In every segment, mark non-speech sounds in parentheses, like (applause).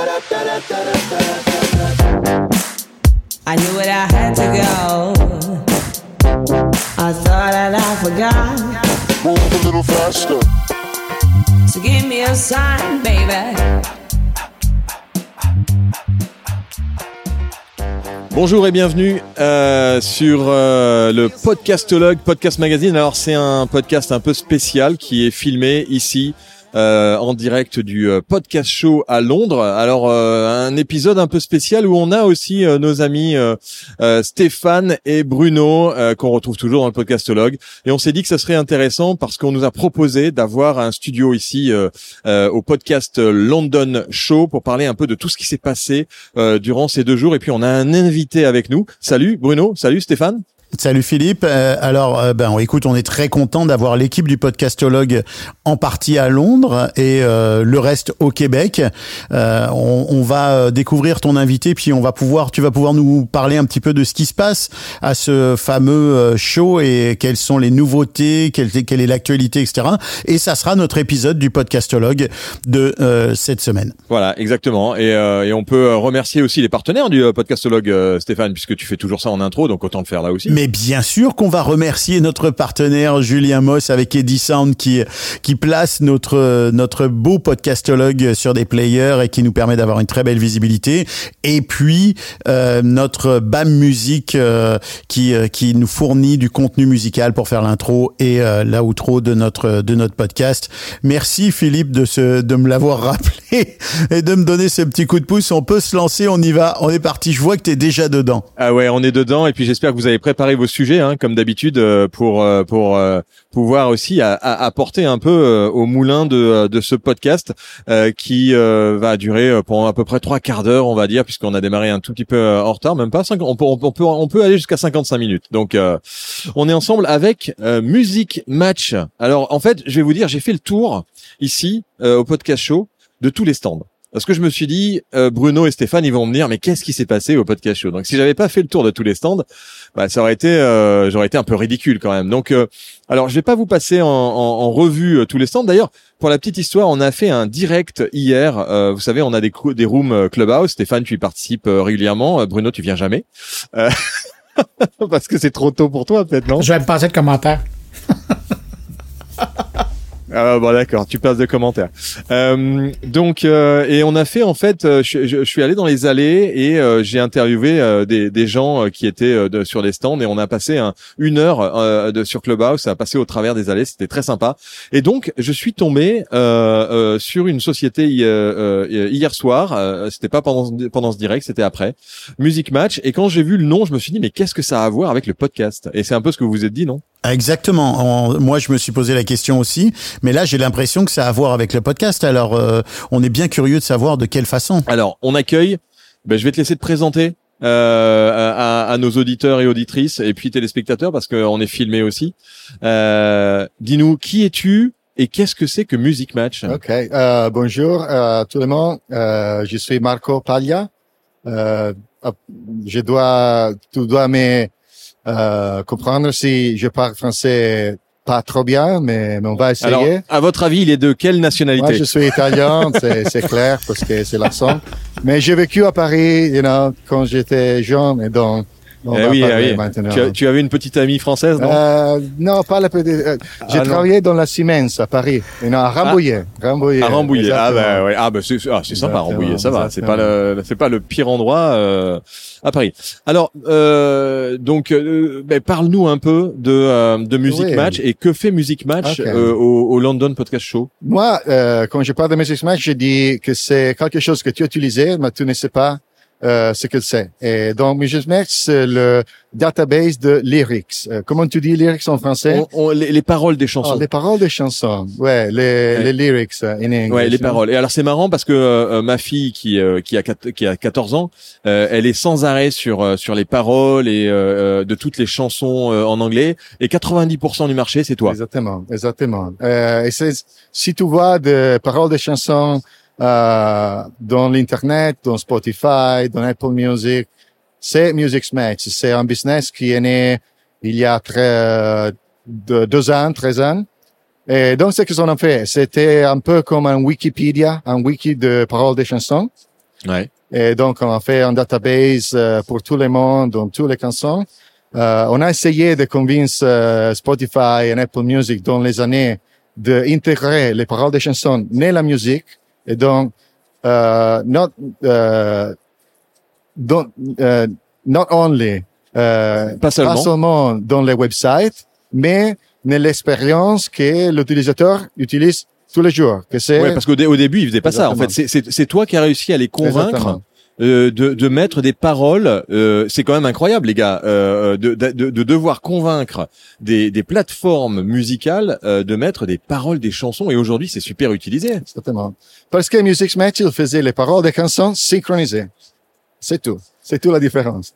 I knew it, I had to go. I thought that I forgot. Move a little faster. So give me a sign, baby. Bonjour et bienvenue euh, sur euh, le Podcastologue Podcast Magazine. Alors c'est un podcast un peu spécial qui est filmé ici euh, en direct du euh, podcast show à Londres. Alors euh, un épisode un peu spécial où on a aussi euh, nos amis euh, euh, Stéphane et Bruno qu'on retrouve toujours dans le podcastologue. Et on s'est dit que ça serait intéressant parce qu'on nous a proposé d'avoir un studio ici au podcast London Show pour parler un peu de tout ce qui s'est passé durant ces deux jours. Et puis on a un invité avec nous. Salut Bruno, salut Stéphane. Salut Philippe. Euh, alors, euh, ben, écoute, on est très content d'avoir l'équipe du podcastologue en partie à Londres et euh, le reste au Québec. Euh, on, va découvrir ton invité, puis on va pouvoir, tu vas pouvoir nous parler un petit peu de ce qui se passe à ce fameux show et quelles sont les nouveautés, quelle, est l'actualité, etc. Et ça sera notre épisode du podcastologue de cette semaine. Voilà, exactement. Et, et on peut remercier aussi les partenaires du podcastologue Stéphane, puisque tu fais toujours ça en intro, donc autant le faire là aussi. Mais bien sûr qu'on va remercier notre partenaire Julien Moss avec Eddie Sound qui qui place notre notre beau podcastologue sur des players et qui nous permet d'avoir une très belle visibilité. Et puis euh, notre BAM Music euh, qui euh, qui nous fournit du contenu musical pour faire l'intro et euh, l'outro de notre de notre podcast. Merci Philippe de se de me l'avoir rappelé (laughs) et de me donner ce petit coup de pouce. On peut se lancer, on y va, on est parti. Je vois que tu es déjà dedans. Ah ouais, on est dedans. Et puis j'espère que vous avez préparé vos sujets, hein, comme d'habitude, euh, pour euh, pour euh, pouvoir aussi apporter un peu au moulin de de ce podcast qui va durer pendant à peu près trois quarts d'heure, on va dire, puisqu'on a démarré un tout petit peu en retard, même pas. cinq- on peut on peut on peut aller jusqu'à 55 minutes. Donc on est ensemble avec Music Match. Alors en fait, je vais vous dire, j'ai fait le tour ici au podcast show de tous les stands. Parce que je me suis dit, euh, Bruno et Stéphane, ils vont me dire, mais qu'est-ce qui s'est passé au podcast show? Donc, si j'avais pas fait le tour de tous les stands, bah, ça aurait été, euh, j'aurais été un peu ridicule quand même. Donc, euh, alors, je vais pas vous passer en, en- en revue euh, tous les stands. D'ailleurs, pour la petite histoire, on a fait un direct hier. Euh, vous savez, on a des, des rooms euh, clubhouse. Stéphane, tu y participes régulièrement. Bruno, tu viens jamais. (laughs) Parce que c'est trop tôt pour toi, peut-être, non? Je vais me passer de commentaires. (laughs) Ah bon d'accord, tu passes de commentaires. Euh, donc euh, et on a fait en fait, euh, je, je- suis allé dans les allées et euh, j'ai interviewé euh, des, des gens euh, qui étaient sur les stands et on a passé un- une heure de, sur Clubhouse à passer au travers des allées, c'était très sympa. Et donc je suis tombé sur une société hi- hier soir, c'était pas pendant pendant ce direct, c'était après. Music Match. Et quand j'ai vu le nom, je me suis dit mais qu'est-ce que ça a à voir avec le podcast? Et c'est un peu ce que vous vous êtes dit, non? Exactement. En- moi, je me suis posé la question aussi, mais là, j'ai l'impression que ça a à voir avec le podcast. Alors, euh, on est bien curieux de savoir de quelle façon. Alors, on accueille. Ben, je vais te laisser te présenter euh, à, à nos auditeurs et auditrices et puis téléspectateurs parce qu'on est filmé aussi. Euh, Dis-nous qui es-tu et qu'est-ce que c'est que Music Match? Ok, euh, bonjour à tout le monde. Euh, je suis Marco Paglia. Euh, je dois, tu dois me euh, comprendre si je parle français pas trop bien, mais, mais on va essayer. Alors, à votre avis, il est de quelle nationalité? Moi, je suis italien, (laughs) c'est c'est clair parce que c'est l'accent. Mais j'ai vécu à Paris, you know, quand j'étais jeune, et donc on Eh oui, eh oui. tu, as- tu avais une petite amie française, non? Euh, non, pas la petite. euh, j'ai Ah, non. travaillé dans la Siemens à Paris, you know, à Rambouillet. Rambouillet. À Rambouillet. Ah bah ouais. Ah bah c'est ah, sympa Rambouillet, ça va. C'est pas le c'est pas le pire endroit euh, à Paris. Alors euh, donc euh, ben, parle-nous un peu de euh, de Music Oui. Match et que fait Music Match euh, au, au London Podcast Show? Moi, euh, quand je parle de Music Match, je dis que c'est quelque chose que tu as utilisé, mais tu ne sais pas euh, ce que c'est. Et donc, Music Match, c'est le database de lyrics. Euh, comment tu dis lyrics en français? On- on- les, les paroles des Ah, chansons. les paroles des chansons. Ouais, les, Ouais. les lyrics euh, in English. Ouais, les know. paroles. Et alors c'est marrant parce que euh, ma fille qui qui a qui a 14 ans, elle est sans arrêt sur sur les paroles et de toutes les chansons en anglais et 90% du marché c'est toi. Exactement, exactement. Et si tu vois des paroles de chansons euh, dans l'internet, dans Spotify, dans Apple Music, c'est Music Match. C'est un business qui est né il y a très, euh, de, deux ans, trois ans. Et donc, ce qu'on a fait. C'était un peu comme un Wikipédia, un wiki de paroles de chansons. Ouais. Et donc, on a fait un database euh, pour tout le monde, dans tous les chansons. Euh, on a essayé de convaincre euh, Spotify et Apple Music dans les années d'intégrer les paroles des chansons dans la musique. Et donc, euh, not, euh, don't, euh, not only, euh, Pas seulement. dans les websites, mais dans l'expérience que l'utilisateur utilise tous les jours. Que c'est Ouais, parce qu'au dé- au début, ils faisaient pas ça. En fait, c'est- toi qui as réussi à les convaincre Exactement. Euh, de, de mettre des paroles. euh, c'est quand même incroyable, les gars, euh, de, de, de- de devoir convaincre des, des plateformes musicales de mettre des paroles des chansons. Et aujourd'hui, c'est super utilisé. Exactement. Parce que Music Match, il faisait les paroles des chansons synchronisées. C'est tout. C'est tout la différence.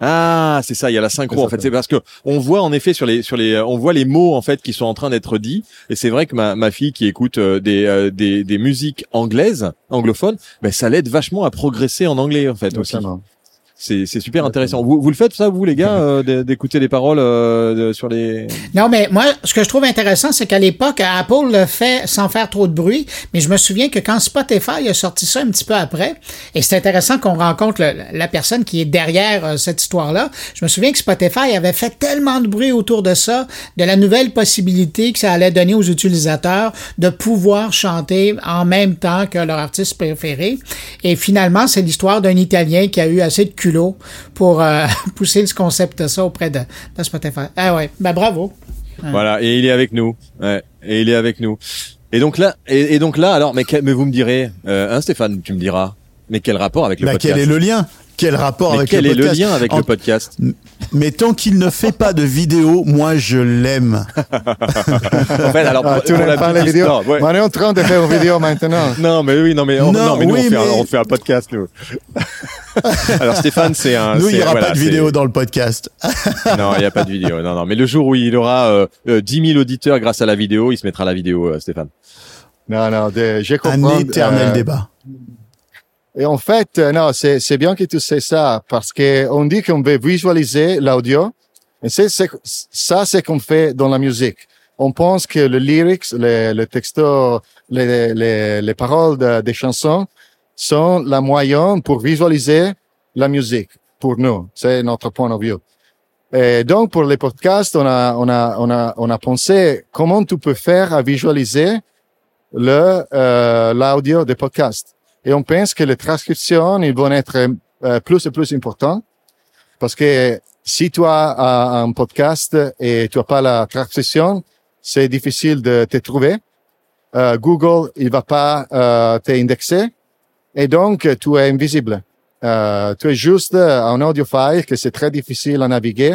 Ah, c'est ça. Il y a la synchro. En fait, c'est parce que on voit en effet sur les sur les on voit les mots en fait qui sont en train d'être dits. Et c'est vrai que ma ma fille qui écoute euh, des, euh, des des musiques anglaises anglophones, ben ça l'aide vachement à progresser en anglais en fait aussi. C'est c'est super intéressant. Vous vous le faites ça vous les gars (laughs) euh, d'écouter les paroles euh, de- sur les Non, mais moi, ce que je trouve intéressant, c'est qu'à l'époque, Apple le fait sans faire trop de bruit, mais je me souviens que quand Spotify a sorti ça un petit peu après, et c'est intéressant qu'on rencontre le- la personne qui est derrière euh, cette histoire-là, je me souviens que Spotify avait fait tellement de bruit autour de ça, de la nouvelle possibilité que ça allait donner aux utilisateurs de pouvoir chanter en même temps que leur artiste préféré. Et finalement, c'est l'histoire d'un Italien qui a eu assez de culot pour euh, (laughs) pousser ce concept ça auprès de, de Spotify. Ah ouais, ben bravo. voilà et il est avec nous. Ouais, et il est avec nous. Et donc là et, et donc là alors mais quel- mais vous me direz euh, hein Stéphane, tu me diras mais quel rapport avec le Bah, podcast quel est le lien? Quel rapport Mais avec quel le est le podcast lien avec En- le podcast Mais tant qu'il ne fait pas de vidéo, moi je l'aime. (laughs) En fait, alors Ah, pour, tu pour n'aimes la pas les vidéos ouais. On est en train de faire une vidéo maintenant. (laughs) Non, mais oui, non, mais on, Non, non, mais nous, oui, on, fait un, on fait un podcast, nous. (laughs) Alors, Stéphane, c'est un. Nous, il n'y aura voilà, pas de vidéo dans le podcast. Non, il n'y a pas de vidéo. Non, non. Mais le jour où il aura euh, euh, 10 000 auditeurs grâce à la vidéo, il se mettra la vidéo, euh, Stéphane. Non, non, de, je Un éternel euh, débat. Et en fait, euh, non, c'est, bien que tu sais ça parce que on dit qu'on veut visualiser l'audio. Et c'est, ça, c'est qu'on fait dans la musique. On pense que le lyrics, le, le texto, les, les, les paroles de- des chansons sont la moyenne pour visualiser la musique. Pour nous, c'est notre point de vue. Et donc, pour les podcasts, on a, on a, on a, on a pensé comment tu peux faire à visualiser le, euh, l'audio des podcasts. Et on pense que les transcriptions, ils vont être euh, plus et plus importantes parce que si tu as un podcast et tu as pas la transcription, c'est difficile de te trouver. Euh, Google, il va pas euh, t'indexer et donc tu es invisible. Euh, tu es juste un audio file que c'est très difficile à naviguer,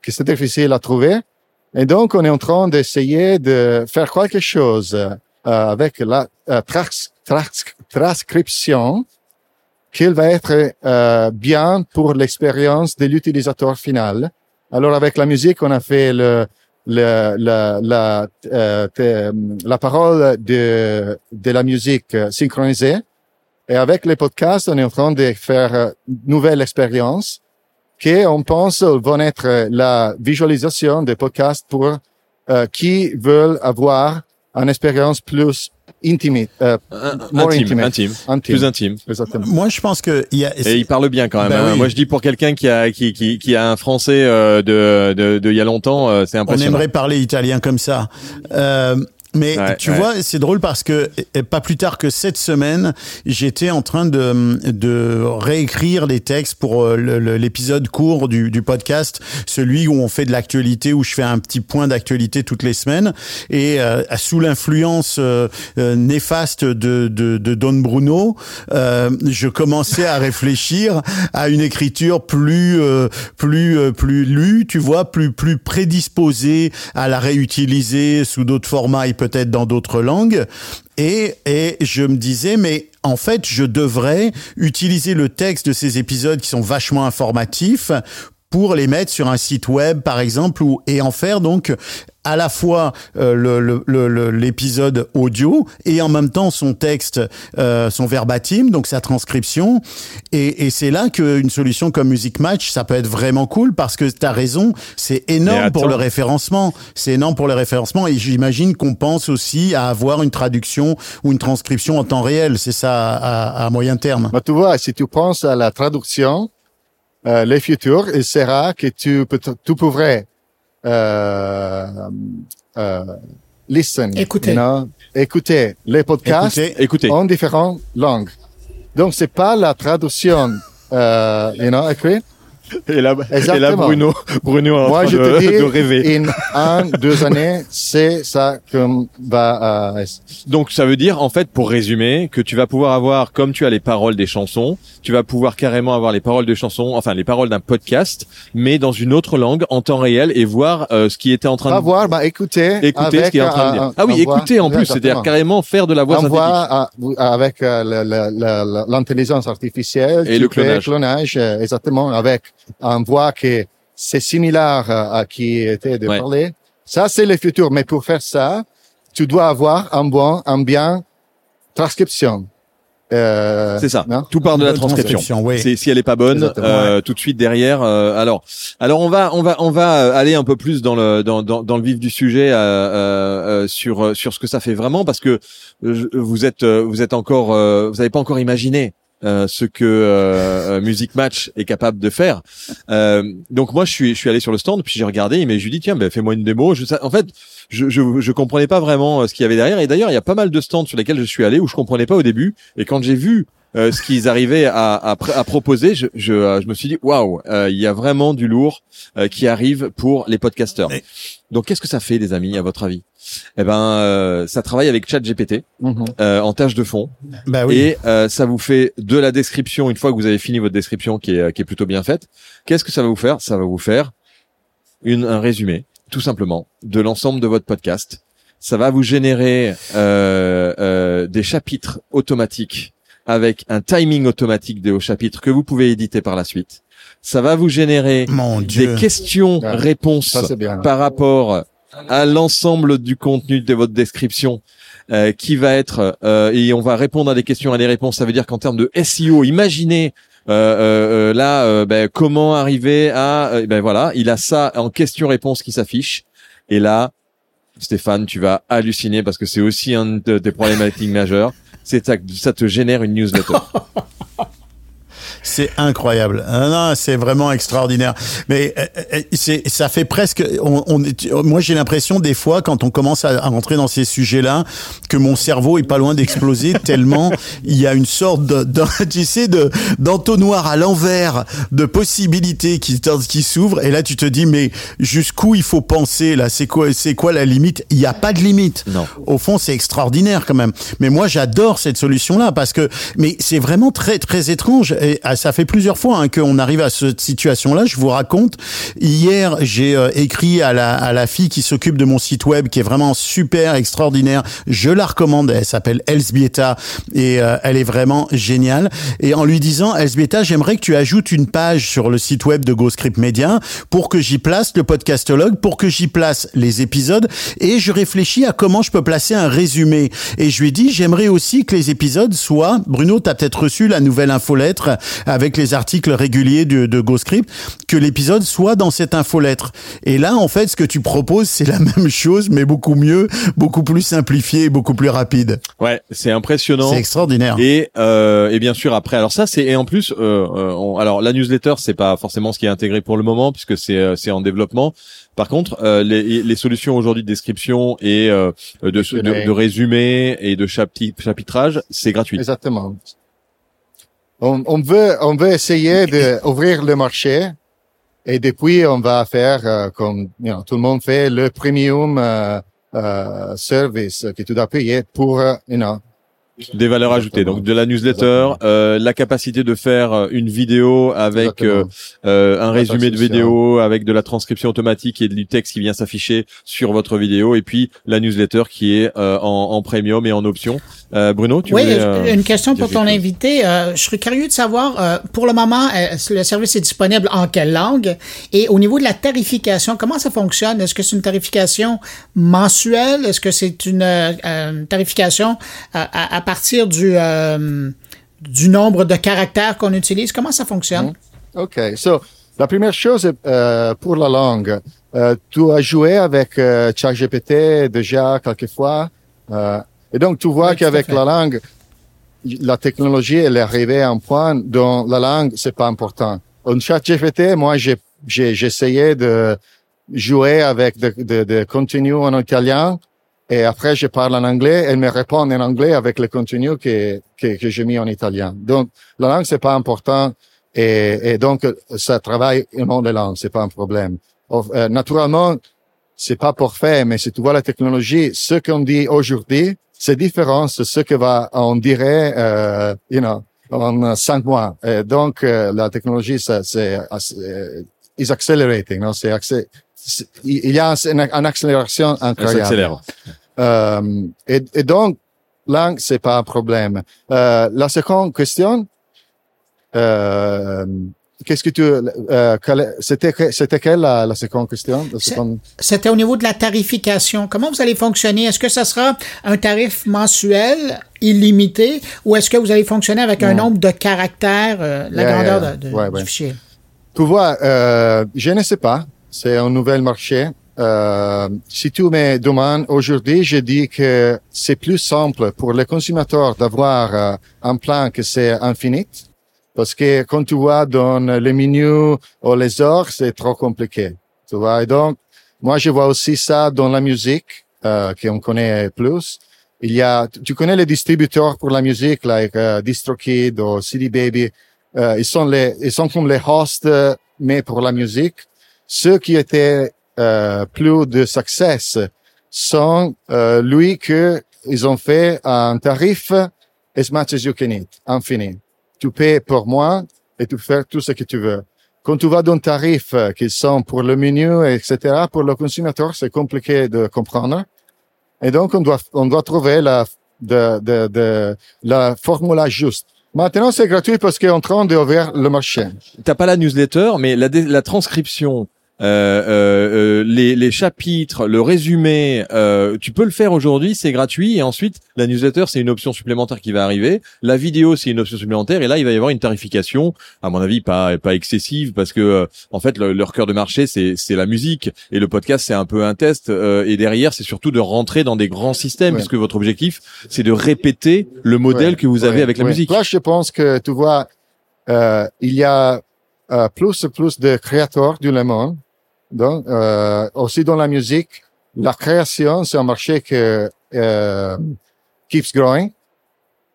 que c'est difficile à trouver. Et donc, on est en train d'essayer de faire quelque chose euh, avec la euh, trans- trans- transcription qu'il va être euh, bien pour l'expérience de l'utilisateur final. Alors, avec la musique, on a fait le, le, la, la, euh, te- la parole de, de la musique euh, synchronisée. Et avec les podcasts, on est en train de faire euh, une nouvelle expérience qui, on pense, vont être euh, la visualisation des podcasts pour euh, qui veulent avoir une expérience plus intime, euh, more intime, intimate. intime, Intime. plus intime. Exactement. Moi, je pense que il y a. Et il parle bien quand même. Bah hein. oui. Moi, je dis pour quelqu'un qui a qui, qui, qui a un français euh, de, de de il y a longtemps, euh, c'est On impressionnant. aimerait parler italien comme ça. Mais Ouais, tu ouais. vois, c'est drôle parce que pas plus tard que cette semaine, j'étais en train de, de réécrire les textes pour euh, l'épisode court du, du podcast, celui où on fait de l'actualité, où je fais un petit point d'actualité toutes les semaines. Et euh, sous l'influence euh, euh, néfaste de, de, de Don Bruno, euh, je commençais à réfléchir à une écriture plus euh, plus euh, plus lue, tu vois, plus plus prédisposée à la réutiliser sous d'autres formats et peut-être dans d'autres langues. Et, et je me disais, mais en fait, je devrais utiliser le texte de ces épisodes qui sont vachement informatifs pour les mettre sur un site web, par exemple, ou, et en faire donc à la fois euh, le- le- le- le- l'épisode audio et en même temps son texte, euh, son verbatim, donc sa transcription. Et, et c'est là qu'une solution comme Music Match, ça peut être vraiment cool parce que tu as raison, c'est énorme pour le référencement. C'est énorme pour le référencement et j'imagine qu'on pense aussi à avoir une traduction ou une transcription en temps réel. C'est ça à, à moyen terme. Mais tu vois, si tu penses à la traduction, euh, le futur, il sera que tu, peux, tu pourrais listen, Écouter. you know, écouter les podcasts Écoutez, Écoutez, en différentes langues. Donc, c'est pas la traduction, euh, you know, écrit. Et là, et là. Bruno, Bruno est en Moi, train je de, te dis, de rêver. in un, deux années, c'est ça qu'on va, euh, Donc ça veut dire en fait pour résumer que tu vas pouvoir avoir comme tu as les paroles des chansons, tu vas pouvoir carrément avoir les paroles de chansons, enfin les paroles d'un podcast, mais dans une autre langue en temps réel et voir euh, ce qui était en train pas de voir, mais écouter, écouter ce qui est en train de dire. un- Ah oui, voix- écouter en plus, c'est-à-dire carrément faire de la voix synthétique. voit euh, avec euh, l'intelligence artificielle Et le clonage. clonage euh, exactement avec un voix qui c'est similaire euh, à qui était de Ouais. parler. Ça c'est le futur, mais pour faire ça, tu dois avoir un bon, un bien transcription. Euh, C'est ça. non? Tout part de la Bonne transcription. transcription, oui. C'est si elle est pas bonne, euh, tout de suite derrière. euh, alors, alors on va, on va, on va euh, aller un peu plus dans le dans dans, dans le vif du sujet euh, euh, euh, sur euh, sur ce que ça fait vraiment parce que euh, je- vous êtes euh, vous êtes encore euh, vous avez pas encore imaginé. Euh, ce que euh, euh, Music Match est capable de faire. Euh, donc moi je suis je suis allé sur le stand puis j'ai regardé mais je lui dis tiens ben fais-moi une démo. Je, sais- en fait je, je je comprenais pas vraiment euh, ce qu'il y avait derrière et d'ailleurs il y a pas mal de stands sur lesquels je suis allé où je comprenais pas au début et quand j'ai vu euh, ce qu'ils arrivaient à, à, à proposer, je, je, je me suis dit waouh, il y a vraiment du lourd euh, qui arrive pour les podcasteurs. Donc qu'est-ce que ça fait, les amis, à votre avis? Eh ben, euh, ça travaille avec ChatGPT Mhm. euh, en tâche de fond bah oui. et euh, ça vous fait de la description une fois que vous avez fini votre description qui est, qui est plutôt bien faite. Qu'est-ce que ça va vous faire? Ça va vous faire une, un résumé, tout simplement, de l'ensemble de votre podcast. Ça va vous générer euh, euh, des chapitres automatiques avec un timing automatique des hauts chapitres que vous pouvez éditer par la suite. Ça va vous générer Mon des questions-réponses par rapport à l'ensemble du contenu de votre description euh, qui va être euh, et on va répondre à des questions à des réponses. Ça veut dire qu'en termes de SEO imaginez euh, euh, euh, là euh, ben, comment arriver à euh, ben voilà il a ça en question-réponse qui s'affiche. Et là Stéphane tu vas halluciner parce que c'est aussi un de- des problématiques majeures. C'est ça, ça te génère une newsletter (laughs) C'est incroyable. Ah non, c'est vraiment extraordinaire. Mais euh, euh, c'est, ça fait presque. On, on moi, j'ai l'impression des fois, quand on commence à, à rentrer dans ces sujets-là, que mon cerveau est pas loin d'exploser (laughs) tellement il y a une sorte de, de- (laughs) tu sais, de d'entonnoir à l'envers de possibilités qui qui s'ouvrent. Et là, tu te dis, mais jusqu'où il faut penser là? C'est quoi C'est quoi la limite? Il n'y a pas de limite. Non. Au fond, c'est extraordinaire quand même. Mais moi, j'adore cette solution-là parce que, mais c'est vraiment très très étrange. Et ça fait plusieurs fois hein, qu'on arrive à cette situation-là. Je vous raconte. Hier, j'ai euh, écrit à la à la fille qui s'occupe de mon site web, qui est vraiment super extraordinaire. Je la recommande. Elle s'appelle Elsbieta et euh, elle est vraiment géniale. Et en lui disant, Elsbieta, j'aimerais que tu ajoutes une page sur le site web de GoScript Media pour que j'y place le podcastologue, pour que j'y place les épisodes. Et je réfléchis à comment je peux placer un résumé. Et je lui ai dit, j'aimerais aussi que les épisodes soient, Bruno, tu as peut-être reçu la nouvelle infolettre avec les articles réguliers de, de GoScript, que l'épisode soit dans cette infolettre. Et là, en fait, ce que tu proposes, c'est la (laughs) même chose, mais beaucoup mieux, beaucoup plus simplifié, beaucoup plus rapide. ouais c'est impressionnant C'est extraordinaire. Et, euh, et bien sûr après, alors ça c'est et en plus, euh, euh, on- alors la newsletter c'est pas forcément ce qui est intégré pour le moment puisque c'est euh, c'est en développement. Par contre, euh, les, les solutions aujourd'hui de description et euh, de, de, de résumé et de chapitrage, c'est gratuit. Exactement. On, on veut, on veut essayer d'ouvrir le marché. Et depuis on va faire euh, comme you know, tout le monde fait le premium euh, euh, service que tu dois payer pour euh, you know, Des valeurs ajoutées. Donc de la newsletter, euh, la capacité de faire euh, une vidéo avec euh, euh, un résumé de vidéo, avec de la transcription automatique et du texte qui vient s'afficher sur votre vidéo, et puis la newsletter qui est euh, en, en premium et en option. Euh, Bruno, tu oui, voulais, euh, une question pour ton invité. Euh, je serais curieux de savoir, euh, pour le moment, euh, le service est disponible en quelle langue? Et au niveau de la tarification, comment ça fonctionne? Est-ce que c'est une tarification mensuelle? Est-ce que c'est une tarification euh, à, à partir du, euh, du nombre de caractères qu'on utilise? Comment ça fonctionne? OK. So, la première chose, euh, pour la langue, euh, tu as joué avec euh, ChatGPT déjà quelquefois. Euh, et donc, tu vois Oui, qu'avec la langue, la technologie, elle est arrivée à un point dont la langue, c'est pas important. En ChatGPT, moi, j'ai, j'ai, essayé de jouer avec de, de, de contenu en italien et après, je parle en anglais, elle me répond en anglais avec le contenu que, que, que j'ai mis en italien. Donc, la langue, c'est pas important et, et donc, ça travaille au monde des langues, c'est pas un problème. Euh, naturellement, c'est pas parfait, mais si tu vois la technologie, ce qu'on dit aujourd'hui, c'est différent de ce que va, on dirait, euh, you know, en cinq mois. Et donc, euh, la technologie, ça, c'est, euh, is accelerating, non? C'est, il y a une, une accélération ça incroyable. s'accélère. Euh, et, et donc, langue, c'est pas un problème. Euh, la seconde question, euh, qu'est-ce que tu, euh, c'était, c'était quelle la, la seconde question? C'était au niveau de la tarification. Comment vous allez fonctionner? Est-ce que ça sera un tarif mensuel illimité ou est-ce que vous allez fonctionner avec un Non. nombre de caractères, euh, la Yeah, grandeur yeah. de, de- Ouais, du ouais. fichier? Tu vois, euh, je ne sais pas. C'est un nouvel marché. Euh, si tu me demandes aujourd'hui, je dis que c'est plus simple pour les consommateurs d'avoir euh, un plan que c'est infini. Parce que quand tu vois dans les menus ou les heures, c'est trop compliqué. Tu vois, et donc, moi, je vois aussi ça dans la musique, euh, qu'on connaît plus. Il y a, tu connais les distributeurs pour la musique, like euh, DistroKid ou CD Baby. Euh, ils sont les, ils sont comme les hosts, mais pour la musique. Ceux qui étaient euh, plus de succès sont euh, lui que ils ont fait un tarif as much as you can eat, infini. Tu payes pour moi et tu fais tout ce que tu veux. Quand tu vas dans tarif euh, qui sont pour le menu, etc., pour le consommateur, c'est compliqué de comprendre. Et donc, on doit, on doit trouver la, de, de, de, la formule juste. Maintenant, c'est gratuit parce qu'on est en train d'ouvrir le marché. T'as pas la newsletter, mais la, la transcription, euh, euh, euh, les, les chapitres, le résumé, euh, tu peux le faire aujourd'hui, c'est gratuit. Et ensuite, la newsletter, c'est une option supplémentaire qui va arriver. La vidéo, c'est une option supplémentaire. Et là, il va y avoir une tarification, à mon avis, pas pas excessive, parce que euh, en fait, le- leur cœur de marché, c'est c'est la musique et le podcast, c'est un peu un test. euh, et derrière, c'est surtout de rentrer dans des grands systèmes, Ouais. puisque votre objectif, c'est de répéter le modèle Ouais, que vous avez ouais, avec la musique. Là, je pense que tu vois, euh, il y a euh, plus et plus de créateurs du le monde. Donc, euh, aussi dans la musique, la création, c'est un marché que euh, keeps growing.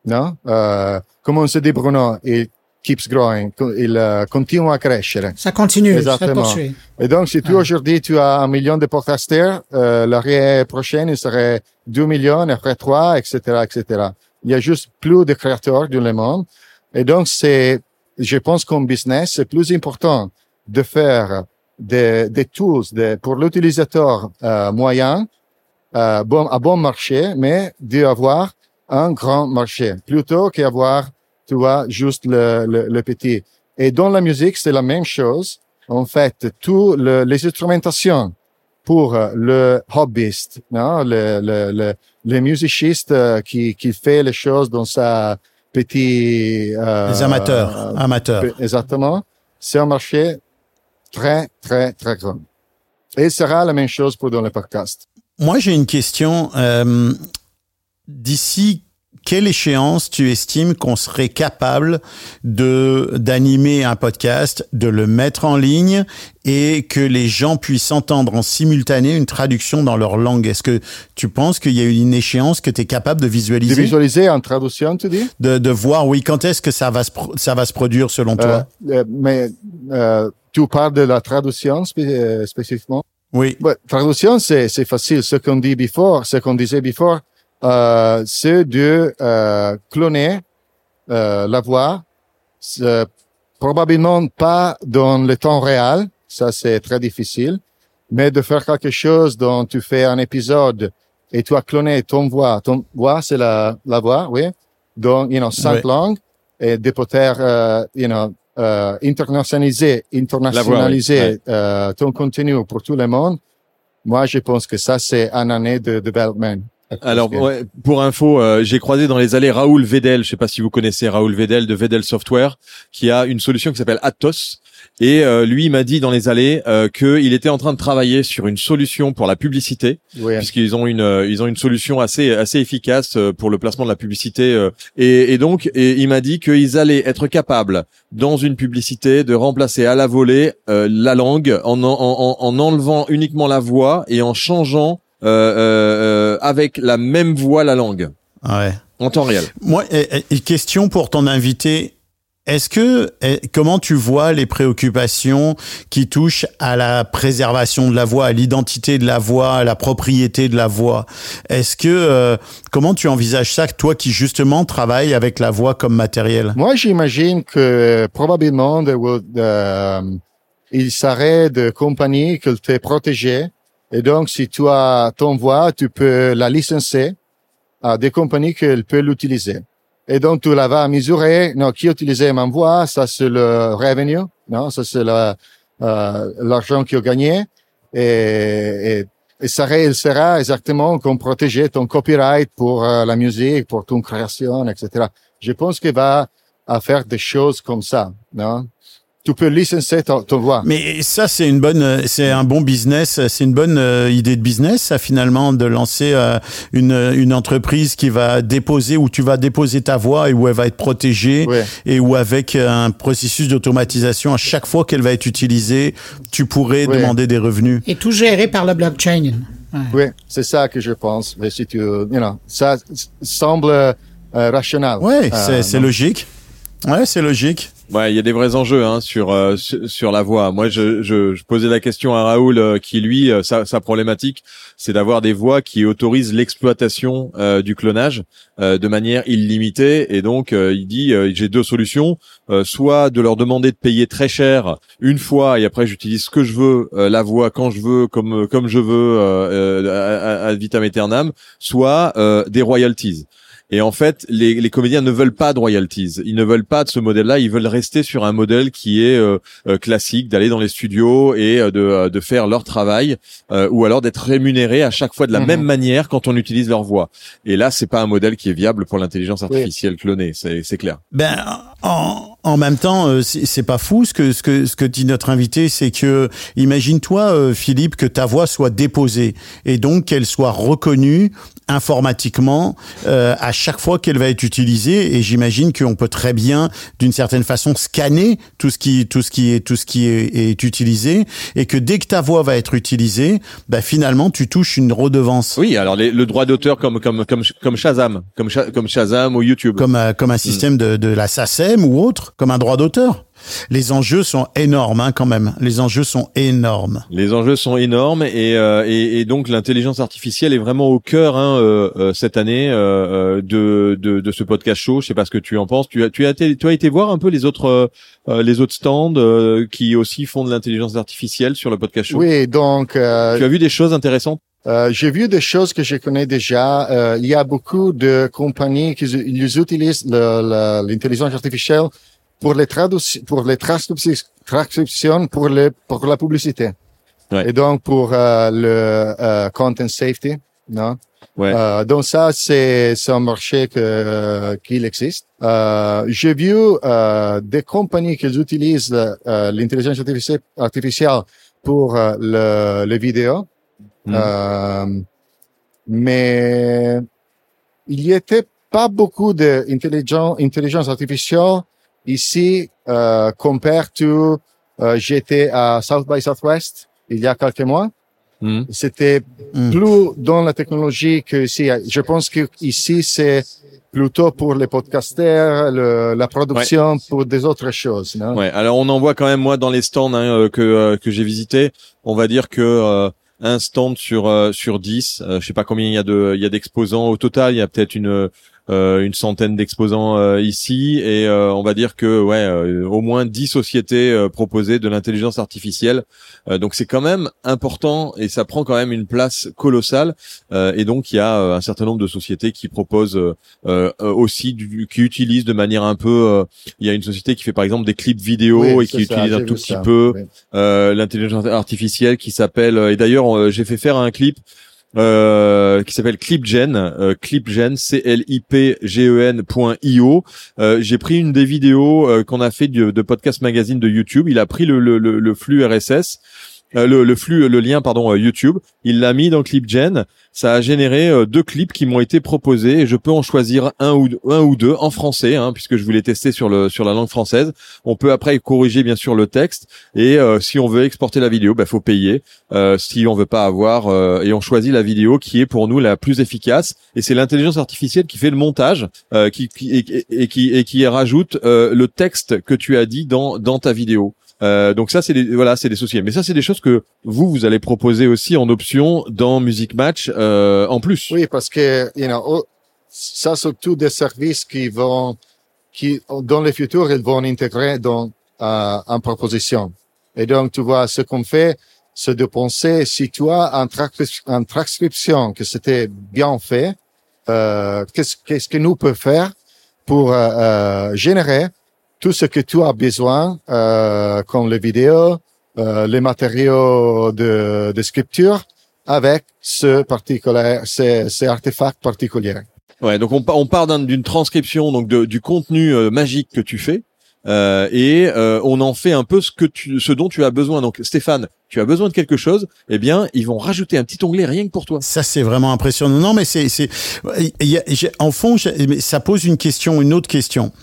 Non? Euh, comme on se dit, Bruno, il keeps growing, il euh, continue à crescere. Ça continue, ça Exactement. poursuit. Et donc, si tu Ah. aujourd'hui tu as un million de podcasters, euh, l'année prochaine il serait 2 millions, après 3, etc., etc. Il y a juste plus de créateurs dans le monde. Et donc, c'est, je pense qu'en business, c'est plus important de faire des, des tools de, pour l'utilisateur euh, moyen, euh, bon, à bon marché, mais d'avoir un grand marché, plutôt qu'avoir, tu vois, juste le, le, le petit. Et dans la musique, c'est la même chose en fait, tout le, les instrumentations pour euh, le hobbyiste, non, le, le, le, le musiciste euh, qui, qui fait les choses dans sa petit, euh, Les amateurs, amateurs. exactement. C'est un marché très, très, très grand. Et sera la même chose pour dans le podcast. Moi, j'ai une question. Euh, D'ici quelle échéance tu estimes qu'on serait capable de d'animer un podcast, de le mettre en ligne et que les gens puissent entendre en simultané une traduction dans leur langue? Est-ce que tu penses qu'il y a une échéance que tu es capable de De visualiser, visualiser en traduction, tu dis? de, de voir oui quand est-ce que ça va se ça va se produire selon toi? Euh, euh, mais euh, tu parles de la traduction euh, spécifiquement? Oui. Ouais, traduction, c'est, c'est facile. Ce qu'on dit before, ce qu'on disait before, euh, c'est de euh, cloner euh, la voix, probablement pas dans le temps réel, ça c'est très difficile, mais de faire quelque chose dont tu fais un épisode et tu as cloné ton voix, ton voix c'est la, la voix, oui, dans, you know, cinq Ouais. langues et de pouvoir, euh, you know, euh, internationaliser, internationaliser ouais. euh, ton contenu pour tout le monde. Moi, je pense que ça, c'est un année de développement. Alors ouais, pour info, euh, j'ai croisé dans les allées Raoul Vedel, je sais pas si vous connaissez Raoul Vedel de Vedel Software, qui a une solution qui s'appelle Atos. Et euh, lui, m'a dit dans les allées euh, qu'il était en train de travailler sur une solution pour la publicité, puisqu'ils ont une euh, ils ont une solution assez assez efficace pour le placement de la publicité. et, et donc, et il m'a dit qu'ils allaient être capables dans une publicité de remplacer à la volée la langue en, en, en, en enlevant uniquement la voix et en changeant avec la même voix la langue Ouais. en temps réel. Moi, question pour ton invité. Est-ce que comment tu vois les préoccupations qui touchent à la préservation de la voix, à l'identité de la voix, à la propriété de la voix? Est-ce que euh, comment tu envisages ça, toi qui justement travailles avec la voix comme matériel? Moi, j'imagine que probablement euh, il serait de compagnies qui te protéger. Et donc, si tu as ton voix, tu peux la licencier à des compagnies qui peuvent l'utiliser. Et donc, tu la vas mesurer. Non, qui utilisait ma voix? Ça, c'est le revenu. Non, ça, c'est euh, l'argent qu'il a gagné. Et, et, et ça il sera exactement comme protéger ton copyright pour euh, la musique, pour ton création, etc. Je pense qu'il va à faire des choses comme ça, non? Tu peux licencier ton, ton voix. Mais ça, c'est une bonne, euh, c'est un bon business, c'est une bonne euh, idée de business, ça finalement, de lancer euh, une, une entreprise qui va déposer, où tu vas déposer ta voix et où elle va être protégée Ouais. et où avec euh, un processus d'automatisation, à chaque fois qu'elle va être utilisée, tu pourrais Ouais. demander des revenus. Et tout géré par le blockchain. Ouais. Oui, c'est ça que je pense. Mais si tu, you know, ça semble euh, rationnel. Euh, c'est logique. Ouais, c'est logique. Ouais, il y a des vrais enjeux hein, sur, euh, sur la voix. Moi, je, je, je posais la question à Raoul, euh, qui lui, euh, sa, sa problématique, c'est d'avoir des voix qui autorisent l'exploitation euh, du clonage euh, de manière illimitée. Et donc, euh, il dit, j'ai deux solutions soit de leur demander de payer très cher une fois et après j'utilise ce que je veux, la voix quand je veux, comme comme je veux, à, vitam aeternam, soit des royalties. Et en fait, les, les comédiens ne veulent pas de royalties. Ils ne veulent pas de ce modèle-là. Ils veulent rester sur un modèle qui est euh, euh, classique, d'aller dans les studios et euh, de, euh, de faire leur travail, euh, ou alors d'être rémunérés à chaque fois de la Mhm. même manière quand on utilise leur voix. Et là, c'est pas un modèle qui est viable pour l'intelligence artificielle clonée. C'est c'est clair. Ben, en, en même temps, euh, c'est c'est pas fou ce que ce que ce que dit notre invité, c'est que imagine-toi, euh, Philippe, que ta voix soit déposée et donc qu'elle soit reconnue informatiquement euh, à chaque fois qu'elle va être utilisée. Et j'imagine qu'on peut très bien, d'une certaine façon, scanner tout ce qui tout ce qui est tout ce qui est, est utilisé et que dès que ta voix va être utilisée, ben finalement, tu touches une redevance. Oui, alors les- le droit d'auteur comme comme comme comme Shazam, comme comme Shazam ou YouTube. comme euh, comme un système de, de la SACEM ou autre, comme un droit d'auteur. Les enjeux sont énormes hein, quand même. Les enjeux sont énormes. Les enjeux sont énormes et, euh, et, et donc l'intelligence artificielle est vraiment au cœur hein, euh, euh, cette année euh, euh, de, de, de ce podcast show. Je sais pas ce que tu en penses. Tu as tu as été, tu as été voir un peu les autres euh, les autres stands euh, qui aussi font de l'intelligence artificielle sur le podcast show. Oui, donc, euh, Tu as vu des choses intéressantes? Euh, j'ai vu des choses que je connais déjà. Euh, il y a beaucoup de compagnies qui ils utilisent l'intelligence artificielle pour les traduc- pour les transcriptions, transcriptions pour les pour la publicité. Ouais. Et donc pour euh, le euh, content safety, non? Ouais. Euh, donc ça c'est un marché que euh, qu'il existe. Euh, j'ai vu euh, des compagnies qui utilisent euh, l'intelligence artificielle, artificielle pour euh, le, les vidéos. Euh, mais il y était pas beaucoup d'intelligence intelligence artificielle ici euh, comparé to euh, j'étais à South by Southwest il y a quelques mois. Mhm. C'était Mhm. plus dans la technologie que ici. Je pense que ici c'est plutôt pour les podcasters, le, la production, pour des autres choses. Non? Ouais. Alors on en voit quand même moi dans les stands hein, euh, que euh, que j'ai visités. On va dire que euh, un stand sur euh, sur 10. Euh, je sais pas combien il y a de il y a d'exposants au total. Il y a peut-être une euh, une centaine d'exposants euh, ici et euh, on va dire que ouais au moins 10 sociétés proposées de l'intelligence artificielle. Donc c'est quand même important et ça prend quand même une place colossale. Et donc il y a un certain nombre de sociétés qui proposent aussi du, qui utilisent de manière un peu il y a une société qui fait par exemple des clips vidéo et qui utilise un tout petit peu l'intelligence artificielle qui s'appelle et d'ailleurs j'ai fait faire un clip euh, qui s'appelle ClipGen, euh, ClipGen, c l i p g e n.io. Euh, j'ai pris une des vidéos euh, qu'on a fait de, de, podcast magazine de YouTube. Il a pris le, le, le flux RSS euh, le, le, flux, le lien pardon euh, YouTube. Il l'a mis dans ClipGen. Ça a généré euh, deux clips qui m'ont été proposés et je peux en choisir un ou un ou deux en français, hein, puisque je voulais tester sur le sur la langue française. On peut après corriger bien sûr le texte et si on veut exporter la vidéo, bah faut payer. si on veut pas avoir et on choisit la vidéo qui est pour nous la plus efficace et c'est l'intelligence artificielle qui fait le montage, qui, qui et, et, qui et qui rajoute le texte que tu as dit dans dans ta vidéo. Euh, donc ça, c'est des, voilà, c'est des sociétés. Mais ça, c'est des choses que vous, vous allez proposer aussi en option dans Music Match euh, en plus. Oui, parce que, you know, oh, ça, tous des services qui vont, qui, dans le futur, ils vont intégrer dans euh, en proposition. Et donc, tu vois, ce qu'on fait, c'est de penser si tu as un, un transcription que c'était bien fait, euh, qu'est-ce, qu'est-ce que nous peut faire pour euh, euh générer tout ce que tu as besoin, euh, comme les vidéos, euh, les matériaux de, de scripture, avec ce particulier, ces, ces artefacts particuliers. Ouais, donc on, on part d'une transcription donc de, du contenu euh, magique que tu fais. Euh, et euh, on en fait un peu ce que tu, ce dont tu as besoin. Donc Stéphane, tu as besoin de quelque chose, eh bien, ils vont rajouter un petit onglet rien que pour toi. Ça, c'est vraiment impressionnant. Non, mais c'est, c'est, en fond, ça pose une question, une autre question.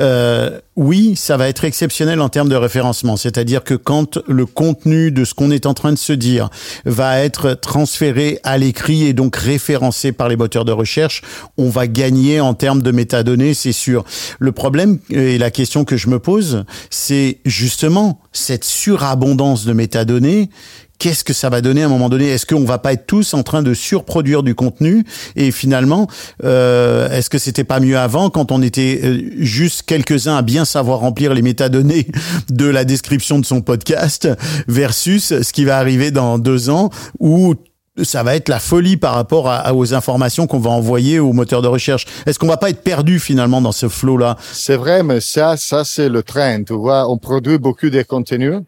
Euh, oui, ça va être exceptionnel en termes de référencement. C'est-à-dire que quand le contenu de ce qu'on est en train de se dire va être transféré à l'écrit et donc référencé par les moteurs de recherche, on va gagner en termes de métadonnées, c'est sûr. Le problème et la question que je me pose, c'est justement cette surabondance de métadonnées qu'est-ce que ça va donner à un moment donné? Est-ce qu'on va pas être tous en train de surproduire du contenu? Et finalement, euh, est-ce que c'était pas mieux avant quand on était euh, juste quelques-uns à bien savoir remplir les métadonnées (laughs) de la description de son podcast versus ce qui va arriver dans deux ans où ça va être la folie par rapport aux informations qu'on va envoyer au moteur de recherche? Est-ce qu'on va pas être perdu finalement dans ce flot-là? C'est vrai, mais ça, ça c'est le train. Tu vois, on produit beaucoup de contenus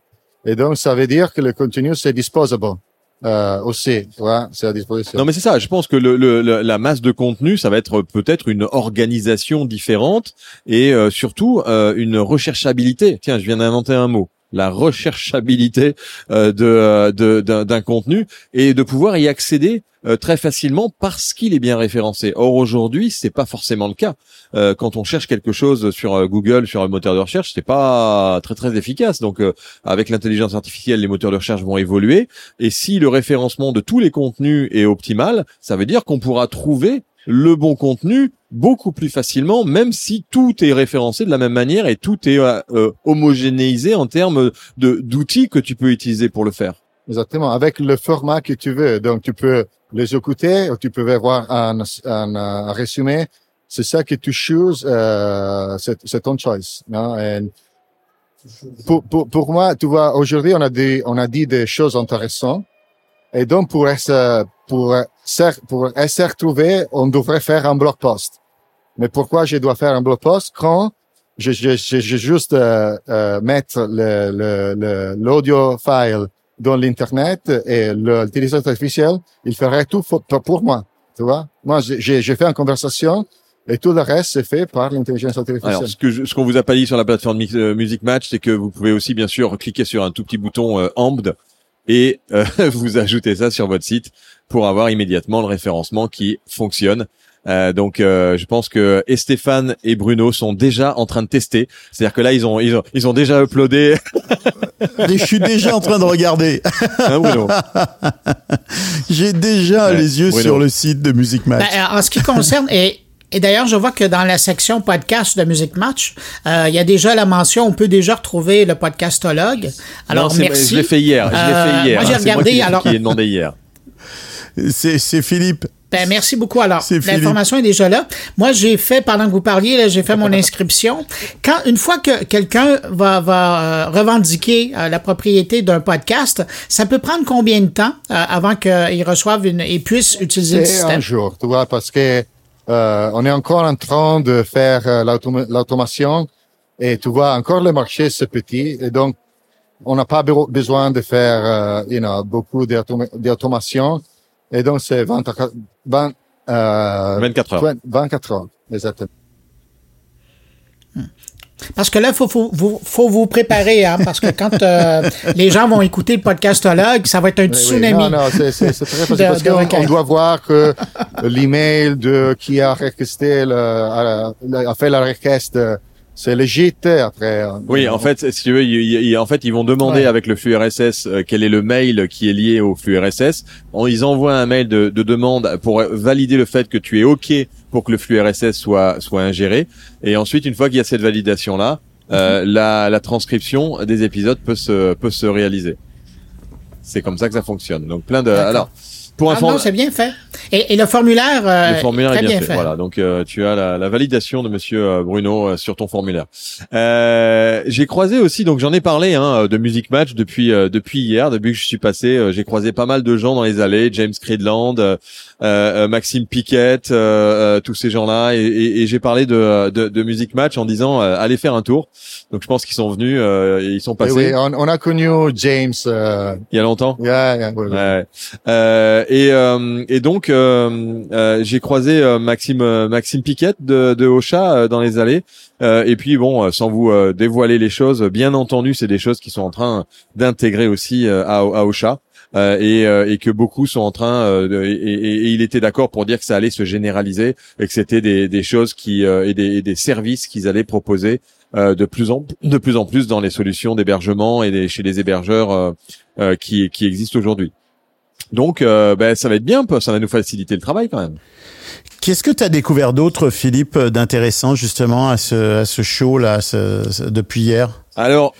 et donc, ça veut dire que le contenu, c'est disposable. Euh, aussi, ouais, c'est à disposition. Non, mais c'est ça. Je pense que le, le, la masse de contenu, ça va être peut-être une organisation différente et euh, surtout euh, une recherchabilité. Tiens, je viens d'inventer un mot la recherchabilité euh, de d'un contenu et de pouvoir y accéder euh, très facilement parce qu'il est bien référencé. Or aujourd'hui, c'est pas forcément le cas. Euh, quand on cherche quelque chose sur Google, sur un moteur de recherche, c'est pas très très efficace. Donc avec l'intelligence artificielle, les moteurs de recherche vont évoluer et si le référencement de tous les contenus est optimal, ça veut dire qu'on pourra trouver le bon contenu beaucoup plus facilement, même si tout est référencé de la même manière et tout est euh, euh, homogénéisé en termes de d'outils que tu peux utiliser pour le faire. Exactement, avec le format que tu veux. Donc tu peux les écouter, ou tu peux voir un, un, résumé. C'est ça que tu choisis, euh, c'est ton choice. Non? pour, pour, pour moi, tu vois, aujourd'hui on a dit on a dit des choses intéressantes. Et donc pour être pour pour se retrouver, on devrait faire un blog post. Mais pourquoi je dois faire un blog post quand je, je, je, je juste euh, euh, mettre le l'audio le, file dans l'internet et l'intelligence artificielle, il ferait tout pour, moi. Tu vois? Moi, j'ai fait une conversation et tout le reste, c'est fait par l'intelligence artificielle. Alors, ce que ce qu'on vous a pas dit sur la plateforme euh, Music Match, c'est que vous pouvez aussi, bien sûr, cliquer sur un tout petit bouton euh, et euh, (laughs) vous ajoutez ça sur votre site pour avoir immédiatement le référencement qui fonctionne. Euh, donc, euh, je pense que Stéphane et Bruno sont déjà en train de tester. C'est-à-dire que là, ils ont, ils ont, ils ont déjà uploadé. (laughs) je suis déjà en train de regarder. (laughs) Hein, (laughs) J'ai déjà les yeux sur le site de Music Match. Ben, en ce qui concerne et Et d'ailleurs, je vois que dans la section podcast de Music Match, euh, il y a déjà la mention, on peut déjà retrouver le podcastologue. Alors, Non, merci. Je l'ai fait hier. Je l'ai Euh, fait hier. moi, j'ai hein, regardé, qui, alors- qui ai demandé hier. C'est c'est Philippe. Ben, merci beaucoup. Alors, C'est Philippe. l'information est déjà là. Moi, j'ai fait, pendant que vous parliez, là, j'ai fait mon (laughs) inscription. Quand, une fois que quelqu'un va, va euh, revendiquer euh, la propriété d'un podcast, ça peut prendre combien de temps euh, avant qu'il reçoive une, et puisse utiliser le C'est un système? jour, tu vois, parce que euh, on est encore en train de faire euh, l'automa- l'automation et tu vois, encore le marché c'est petit et donc on n'a pas be- besoin de faire euh, you know, beaucoup d'automa- d'automation et donc c'est 20, 20, euh, 24 heures. 20 24 heures, exactement. Parce que là, faut, faut, vous- faut vous préparer, hein, parce que quand euh, (laughs) les gens vont écouter le podcastologue, ça va être un Oui, oui. tsunami. Non, non, c'est c'est- c'est très (laughs) facile De- parce de qu'on doit voir que l'email de qui a requesté le, a, a fait la requête, c'est légit. Après, Oui, en fait, si tu veux, ils, ils- en fait, ils vont demander Ouais. avec le flux RSS euh, quel est le mail qui est lié au flux RSS. Ils envoient un mail de, de demande pour valider le fait que tu es OK pour que le flux RSS soit soit ingéré. Et ensuite, une fois qu'il y a cette validation là, euh, Mhm. la, la transcription des épisodes peut se peut se réaliser. C'est comme ça que ça fonctionne. Donc plein de alors pour Ah non, c'est bien fait. Et, et le formulaire, euh, le formulaire très est bien, fait. Voilà, donc euh, tu as la, la validation de Monsieur euh, Bruno euh, sur ton formulaire. Euh, j'ai croisé aussi, donc j'en ai parlé hein, de Music Match depuis euh, depuis hier, depuis que je suis passé. euh, j'ai croisé pas mal de gens dans les allées, James Creedland, euh, euh, Maxime Piquet, euh, euh, tous ces gens-là, et, et- et j'ai parlé de, de, de Music Match en disant euh, allez faire un tour. Donc je pense qu'ils sont venus euh, et ils sont passés oui, on, on a connu James. Euh, il y a longtemps? yeah, yeah, oui, oui. Ouais. Et, euh, et donc euh, euh, j'ai croisé Maxime Maxime Piquet de, de Ocha dans les allées. Et puis bon, sans vous dévoiler les choses, bien entendu, c'est des choses qui sont en train d'intégrer aussi à, à Ocha. Euh, et, euh, et que beaucoup sont en train euh, et, et- et il était d'accord pour dire que ça allait se généraliser et que c'était des, des choses qui et, des, des services qu'ils allaient proposer de plus en de plus en plus dans les solutions d'hébergement et des, chez les hébergeurs qui qui existent aujourd'hui. Donc, euh, ben, ça va être bien, ça va nous faciliter le travail quand même. Qu'est-ce que tu as découvert d'autre, Philippe, d'intéressant justement à ce, à ce show là, ce- depuis hier? Alors,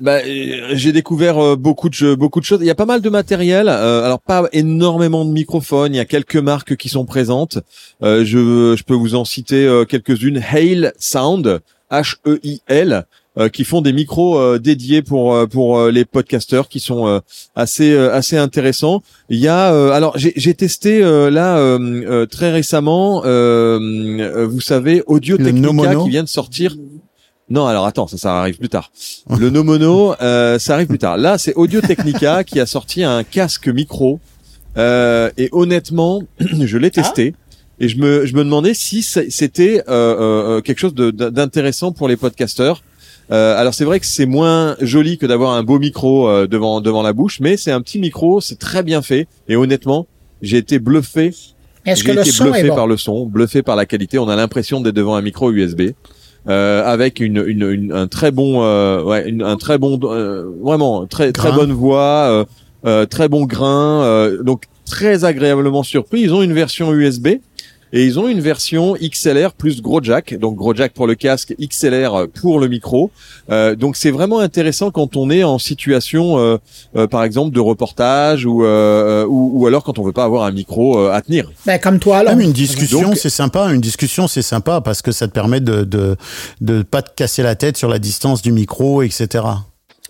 bah, j'ai découvert euh, beaucoup de jeux, beaucoup de choses. Il y a pas mal de matériel. euh, alors pas énormément de microphones. Il y a quelques marques qui sont présentes. Euh, je, je peux vous en citer euh, quelques-unes. Hail Sound, H-E-I-L, qui font des micros euh, dédiés pour euh, pour euh, les podcasteurs, qui sont euh, assez euh, assez intéressants. Il y a euh, alors j'ai j'ai testé euh, là euh, euh, très récemment. euh, euh, vous savez, Audio Technica Nomono qui vient de sortir. Non, alors attends, ça, ça arrive plus tard. Le No Mono, euh, ça arrive plus tard. Là, c'est Audio Technica (laughs) qui a sorti un casque micro. Euh, et honnêtement, (clears throat) je l'ai testé. Et je me, je me demandais si c'était euh, euh, quelque chose de- d'intéressant pour les podcasteurs. Euh, alors c'est vrai que c'est moins joli que d'avoir un beau micro euh, devant devant la bouche, mais c'est un petit micro, c'est très bien fait. Et honnêtement, j'ai été bluffé Est-ce que le été son est bluffé bon? par le son, bluffé par la qualité. On a l'impression d'être devant un micro USB euh, avec une, une, une- un très bon, euh, ouais, une- un très bon, euh, vraiment très très bonne voix, euh, euh, très bon grain, euh, donc très agréablement surpris. Ils ont une version USB. Et ils ont une version XLR plus gros jack, donc gros jack pour le casque, XLR pour le micro. Euh, donc c'est vraiment intéressant quand on est en situation, euh, euh, par exemple, de reportage ou, euh, ou ou alors quand on veut pas avoir un micro euh, à tenir. Ben, comme toi, là. Même une discussion, Donc- c'est sympa. Une discussion, c'est sympa parce que ça te permet de, de de pas te casser la tête sur la distance du micro, etc.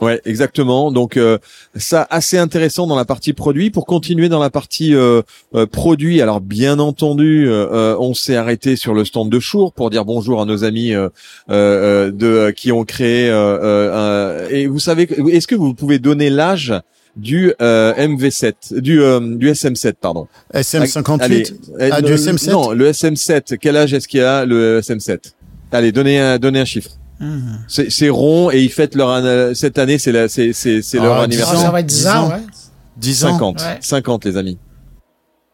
Ouais, exactement. Donc euh, ça assez intéressant dans la partie produit. Pour continuer dans la partie euh, euh, produit, alors bien entendu, euh, euh, on s'est arrêté sur le stand de Shure pour dire bonjour à nos amis euh, euh, de qui ont créé. euh, euh, un- et vous savez, est-ce que vous pouvez donner l'âge du euh, MV7, du euh, du SM7, pardon? SM58. Allez, euh, Ah, du SM7? Non, le SM7. Quel âge est-ce qu'il a le SM7 Allez, donnez un donnez un chiffre. Mhm. C'est c'est rond et ils fêtent leur anna- cette année c'est la c'est c'est c'est leur Ah, Ah, anniversaire. ça va être 10 10 ans, ouais. 10 ans. 50 Ouais. 50 les amis.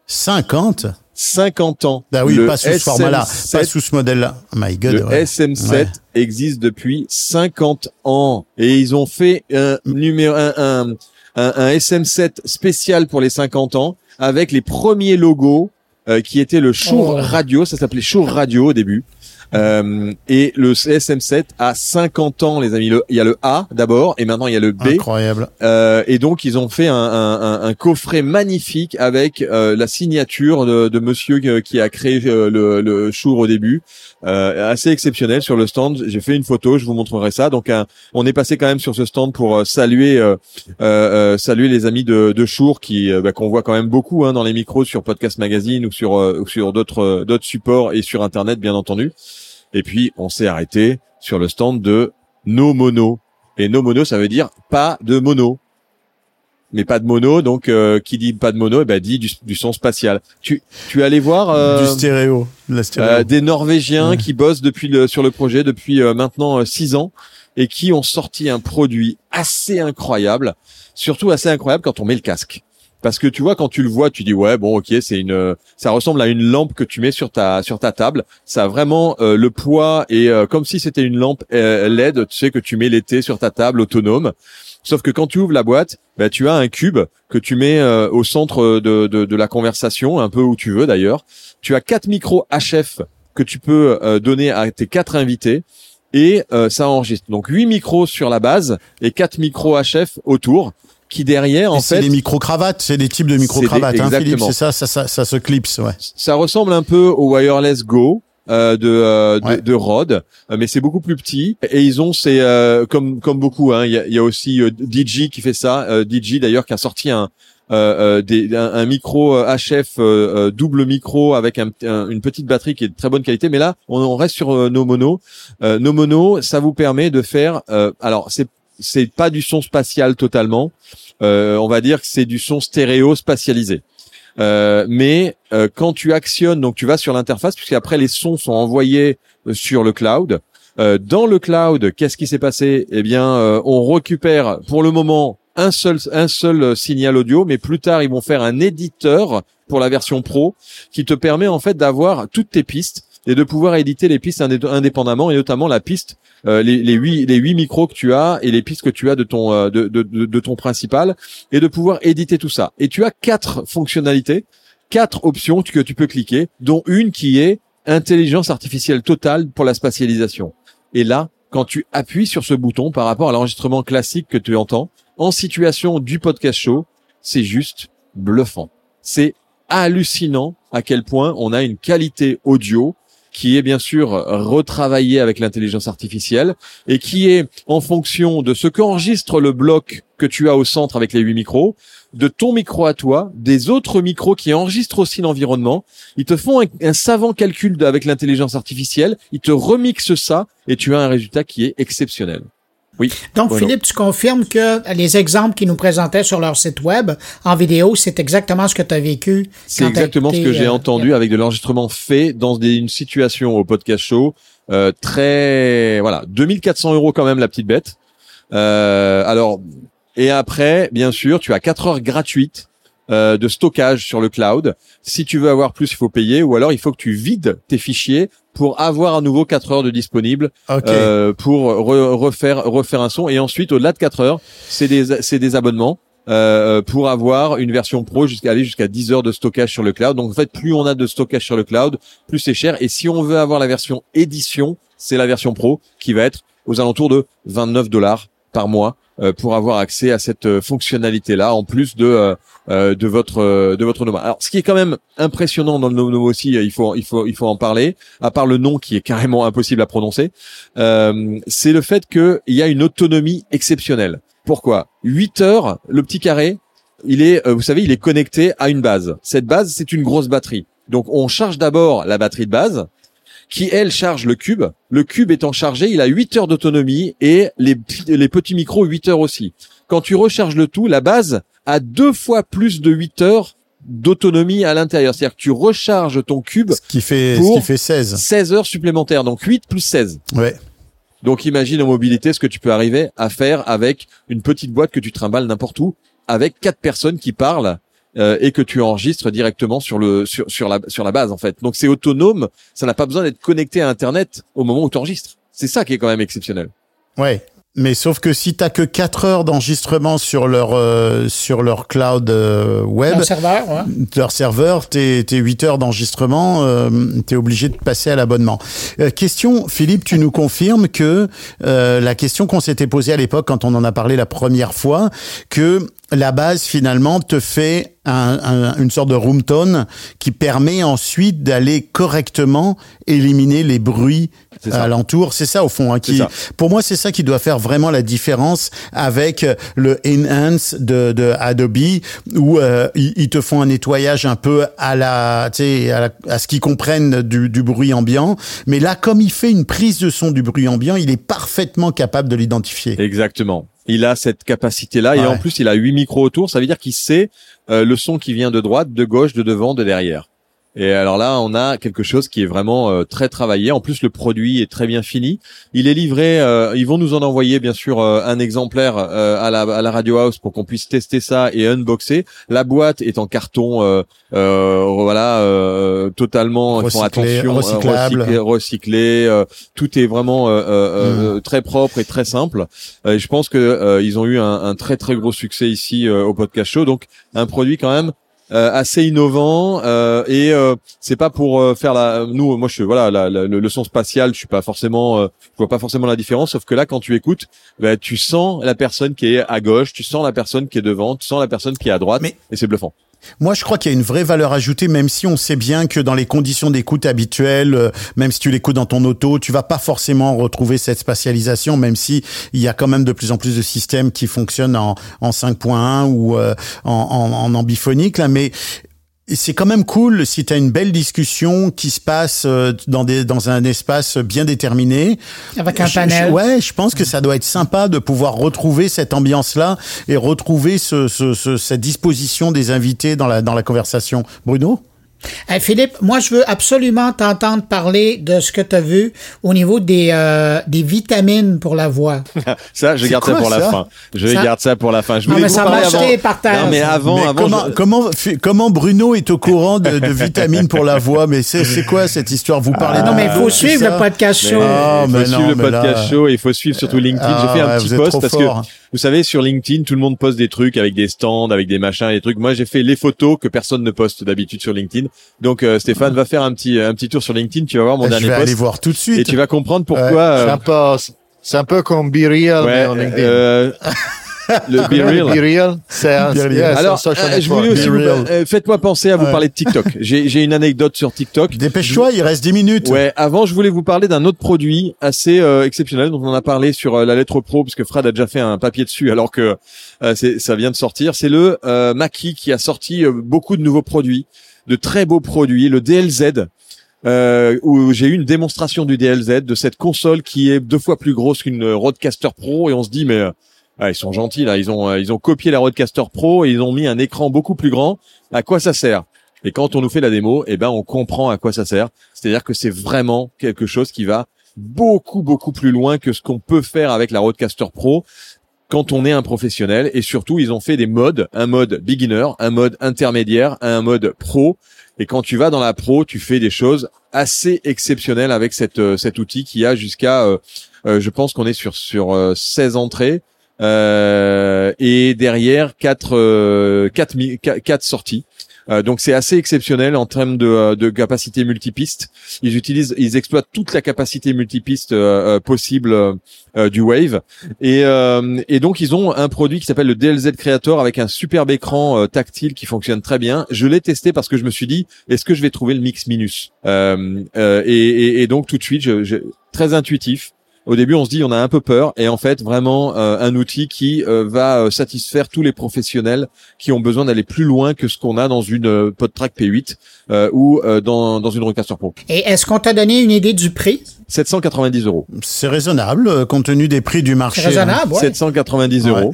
50 50 ans. Bah oui, Le pas sous ce format-là, SM7 pas sous ce modèle-là. Oh my God. Le ouais. SM7 Ouais. existe depuis 50 ans et ils ont fait un numéro un, un, un, un SM7 spécial pour les 50 ans avec les premiers logos euh, qui était le Shure Oh. Radio. Ça s'appelait Shure Radio au début. Euh, et le SM7 a 50 ans, les amis. Le- il y a le A d'abord, et maintenant il y a le B. Incroyable. Euh, et donc ils ont fait un, un- un- coffret magnifique avec euh, la signature de, de monsieur qui a créé euh, le, le Shure au début, euh, assez exceptionnel sur le stand. J'ai fait une photo, je vous montrerai ça. Donc un- on est passé quand même sur ce stand pour saluer saluer les amis de, de Shure qui bah, qu'on voit quand même beaucoup hein, dans les micros sur Podcast Magazine ou sur euh, ou sur d'autres d'autres supports et sur Internet bien entendu. Et puis on s'est arrêté sur le stand de No Mono. Et no mono, ça veut dire pas de mono. Mais pas de mono, donc euh, qui dit pas de mono, eh ben dit du, du son spatial. Tu tu es allé voir euh, du stéréo. de La stéréo. euh, des Norvégiens Ouais. qui bossent depuis le, sur le projet depuis euh, maintenant euh, six ans et qui ont sorti un produit assez incroyable, surtout assez incroyable quand on met le casque. Parce que tu vois, quand tu le vois, tu dis ouais, bon, ok, c'est une, ça ressemble à une lampe que tu mets sur ta sur ta table. Ça a vraiment euh, le poids et euh, comme si c'était une lampe euh, LED, tu sais que tu mets l'été sur ta table autonome. Sauf que quand tu ouvres la boîte, bah, tu as un cube que tu mets euh, au centre de, de, de la conversation, un peu où tu veux d'ailleurs. Tu as quatre micros HF que tu peux euh, donner à tes quatre invités et euh, ça enregistre. Donc huit micros sur la base et quatre micros HF autour qui derrière en c'est fait des micro-cravates, c'est des types de micro-cravates, des- hein, Philippe, c'est ça, ça, ça, ça se clipse, ouais. ça ressemble un peu au wireless Go euh, de, euh, de, Ouais. de Rode, euh, mais c'est beaucoup plus petit. Et ils ont c'est euh, comme comme beaucoup. hein, Il y, a, y a aussi euh, DJ qui fait ça. Euh, DJ d'ailleurs qui a sorti un euh, euh, des, un, un micro HF double micro avec un, un- une petite batterie qui est de très bonne qualité. Mais là, on, on reste sur nos monos. Euh, nos monos, ça vous permet de faire. euh, alors c'est c'est pas du son spatial totalement. Euh, on va dire que c'est du son stéréo spatialisé. Euh, mais euh, quand tu actionnes, donc tu vas sur l'interface, puisqu'après les sons sont envoyés euh, sur le cloud. Euh, dans le cloud, qu'est-ce qui s'est passé? Eh bien, euh, on récupère pour le moment un seul un seul signal audio, mais plus tard ils vont faire un éditeur pour la version pro qui te permet en fait d'avoir toutes tes pistes et de pouvoir éditer les pistes indé- indépendamment et notamment la piste euh, les, les huit les huit micros que tu as et les pistes que tu as de ton euh, de, de, de ton principal et de pouvoir éditer tout ça. Et tu as quatre fonctionnalités, quatre options que tu peux cliquer, dont une qui est intelligence artificielle totale pour la spatialisation. Et là, quand tu appuies sur ce bouton par rapport à l'enregistrement classique que tu entends, en situation du podcast show, c'est juste bluffant. C'est hallucinant à quel point on a une qualité audio qui est bien sûr retravaillée avec l'intelligence artificielle et qui est en fonction de ce qu'enregistre le bloc que tu as au centre avec les huit micros, de ton micro à toi, des autres micros qui enregistrent aussi l'environnement. Ils te font un, savant calcul avec l'intelligence artificielle, ils te remixent ça et tu as un résultat qui est exceptionnel. Oui. Donc, Voilà. Philippe, tu confirmes que les exemples qu'ils nous présentaient sur leur site web en vidéo, c'est exactement ce que tu as vécu. C'est exactement ce que j'ai euh, entendu avec de l'enregistrement fait dans des- une situation au podcast show euh, très voilà 2400 euros quand même la petite bête. Euh, alors et après bien sûr tu as 4 heures gratuites euh, de stockage sur le cloud. Si tu veux avoir plus, il faut payer ou alors il faut que tu vides tes fichiers pour avoir à nouveau 4 heures de disponible euh, pour re- refaire refaire un son. Et ensuite au-delà de 4 heures c'est des c'est des abonnements euh, pour avoir une version pro jusqu'à aller jusqu'à 10 heures de stockage sur le cloud. Donc en fait plus on a de stockage sur le cloud plus c'est cher. Et si on veut avoir la version édition c'est la version pro qui va être aux alentours de 29 dollars par mois pour avoir accès à cette euh, fonctionnalité là en plus de euh, euh, de votre euh, de votre nom. Alors ce qui est quand même impressionnant dans le nom aussi, euh, il faut il faut il faut en parler. À part le nom qui est carrément impossible à prononcer, euh, c'est le fait qu'il y a une autonomie exceptionnelle. Pourquoi? 8 heures, le petit carré, il est, euh, vous savez, il est connecté à une base. Cette base, c'est une grosse batterie. Donc on charge d'abord la batterie de base, qui elle charge le cube. Le cube étant chargé, il a 8 heures d'autonomie et les, petits- les petits micros 8 heures aussi. Quand tu recharges le tout, la base a deux fois plus de 8 heures d'autonomie à l'intérieur. C'est-à-dire que tu recharges ton cube Ce qui fait, pour- ce qui fait 16. 16 heures supplémentaires, donc 8 plus 16. Ouais. Donc imagine en mobilité ce que tu peux arriver à faire avec une petite boîte que tu trimbales n'importe où, avec quatre personnes qui parlent euh, et que tu enregistres directement sur le sur, sur la sur la base en fait. Donc c'est autonome, ça n'a pas besoin d'être connecté à Internet au moment où tu enregistres. C'est ça qui est quand même exceptionnel. Ouais. Mais sauf que si t'as que 4 heures d'enregistrement sur leur euh, sur leur cloud euh, web, Un serveur, ouais. leur serveur, t'es t'es 8 heures d'enregistrement, euh, t'es obligé de passer à l'abonnement. Euh, question, Philippe, tu nous confirmes que euh, la question qu'on s'était posée à l'époque quand on en a parlé la première fois, que la base finalement te fait un- un- une sorte de room tone qui permet ensuite d'aller correctement éliminer les bruits alentour. C'est ça au fond. Hein, qui, ça. pour moi, c'est ça qui doit faire vraiment la différence avec euh, le enhance de, de Adobe où euh, ils, ils te font un nettoyage un peu à la, tu sais, à, la- à ce qu'ils comprennent du, du bruit ambiant. Mais là, comme il fait une prise de son du bruit ambiant, il est parfaitement capable de l'identifier. Exactement. Il a cette capacité-là et en plus il a huit micros autour. Ça veut dire qu'il sait euh, le son qui vient de droite, de gauche, de devant, de derrière. Et alors là, on a quelque chose qui est vraiment euh, très travaillé. En plus, le produit est très bien fini. Il est livré. euh, ils vont nous en envoyer bien sûr euh, un exemplaire euh, à la à la Radio House pour qu'on puisse tester ça et unboxer. La boîte est en carton, euh, euh, voilà, euh, totalement. Recyclé, attention, recyclable. recyclé, recyclé, euh, tout est vraiment euh, euh, euh, très propre et très simple. Euh, et je pense que euh, ils ont eu un, un très très gros succès ici euh, au podcast show. Donc un produit quand même assez innovant euh, et euh, c'est pas pour euh, faire la nous moi je voilà la, la- le, le son spatial je suis pas forcément euh, je vois pas forcément la différence sauf que là quand tu écoutes bah, tu sens la personne qui est à gauche tu sens la personne qui est devant tu sens la personne qui est à droite Mais- et c'est bluffant Moi, je crois qu'il y a une vraie valeur ajoutée, même si on sait bien que dans les conditions d'écoute habituelles, euh, même si tu l'écoutes dans ton auto, tu vas pas forcément retrouver cette spatialisation, même si il y a quand même de plus en plus de systèmes qui fonctionnent en, en 5.1 ou euh, en, en, ambiphonique, là, mais c'est quand même cool si tu as une belle discussion qui se passe euh, dans, des, dans un espace bien déterminé. Avec un Je- panel. je- ouais, je pense que ça doit être sympa de pouvoir retrouver cette ambiance-là et retrouver ce, ce, ce- cette disposition des invités dans la, dans la conversation. Bruno? Hey, Philippe, moi, je veux absolument t'entendre parler de ce que tu as vu au niveau des, euh, des vitamines pour la voix. (laughs) ça je garde ça pour la fin. Je Ça- garde ça pour la fin. Je Non, mais ça m'a jeté par terre, non mais avant Mais avant comment, je- comment, Bruno est au courant de, de (laughs) vitamines pour la voix? Mais c'est c'est quoi cette histoire? Vous parlez non, de mais il faut suivre le podcast Mais show. Ah, il faut suivre non, le podcast show et il faut suivre surtout LinkedIn. Ah, j'ai fait un ouais, petit post parce fort. que vous savez sur LinkedIn tout le monde poste des trucs avec des stands, avec des machins, et des trucs. Moi j'ai fait les photos que personne ne poste d'habitude sur LinkedIn. Donc euh, Stéphane va faire un petit un petit tour sur LinkedIn. Tu vas voir mon Je dernier vais aller post voir tout de et suite. tu vas comprendre pourquoi. C'est euh, un peu, c'est un peu comme Be Real, mais ouais, en LinkedIn. (laughs) le Be Real. Be Real, c'est un, un Alors, social euh, je voulais aussi euh, faites-moi penser à vous Ouais. parler de TikTok. J'ai j'ai une anecdote sur TikTok. Dépêche-toi, il reste 10 minutes. Ouais, avant je voulais vous parler d'un autre produit assez euh, exceptionnel dont on a parlé sur euh, la lettre pro parce que Fred a déjà fait un papier dessus alors que euh, c'est ça vient de sortir. C'est le euh, Mackie qui a sorti euh, beaucoup de nouveaux produits, de très beaux produits, le DLZ. Euh, où j'ai eu une démonstration du DLZ de cette console qui est deux fois plus grosse qu'une Rodecaster Pro et on se dit mais euh, ah, ils sont gentils là, ils ont euh, ils ont copié la Rodecaster Pro et ils ont mis un écran beaucoup plus grand. À quoi ça sert? Et quand on nous fait la démo, eh ben on comprend à quoi ça sert. C'est-à-dire que c'est vraiment quelque chose qui va beaucoup beaucoup plus loin que ce qu'on peut faire avec la Rodecaster Pro quand on est un professionnel. Et surtout ils ont fait des modes, un mode beginner, un mode intermédiaire, un mode pro. Et quand tu vas dans la pro, tu fais des choses assez exceptionnelles avec cette euh, cet outil qui a jusqu'à euh, euh, je pense qu'on est sur sur euh, 16 entrées et derrière quatre euh, quatre, quatre, sorties. Euh, donc c'est assez exceptionnel en termes de, euh, de capacité multipiste. Ils utilisent, ils exploitent toute la capacité multipiste euh, euh, possible euh, euh, du Wave. Et, euh, et donc ils ont un produit qui s'appelle le DLZ Creator avec un superbe écran euh, tactile qui fonctionne très bien. Je l'ai testé parce que je me suis dit est-ce que je vais trouver le mix minus? Euh, euh, et, et, et donc tout de suite je, je- très intuitif. Au début, on se dit on a un peu peur, et en fait, vraiment euh, un outil qui euh, va euh, satisfaire tous les professionnels qui ont besoin d'aller plus loin que ce qu'on a dans une euh, PodTrack P8 euh, ou euh, dans, dans une Rodecaster Pro. Et est-ce qu'on t'a donné une idée du prix? 790 euros. C'est raisonnable, euh, compte tenu des prix du marché. C'est raisonnable, ouais. 790 Ouais. euros.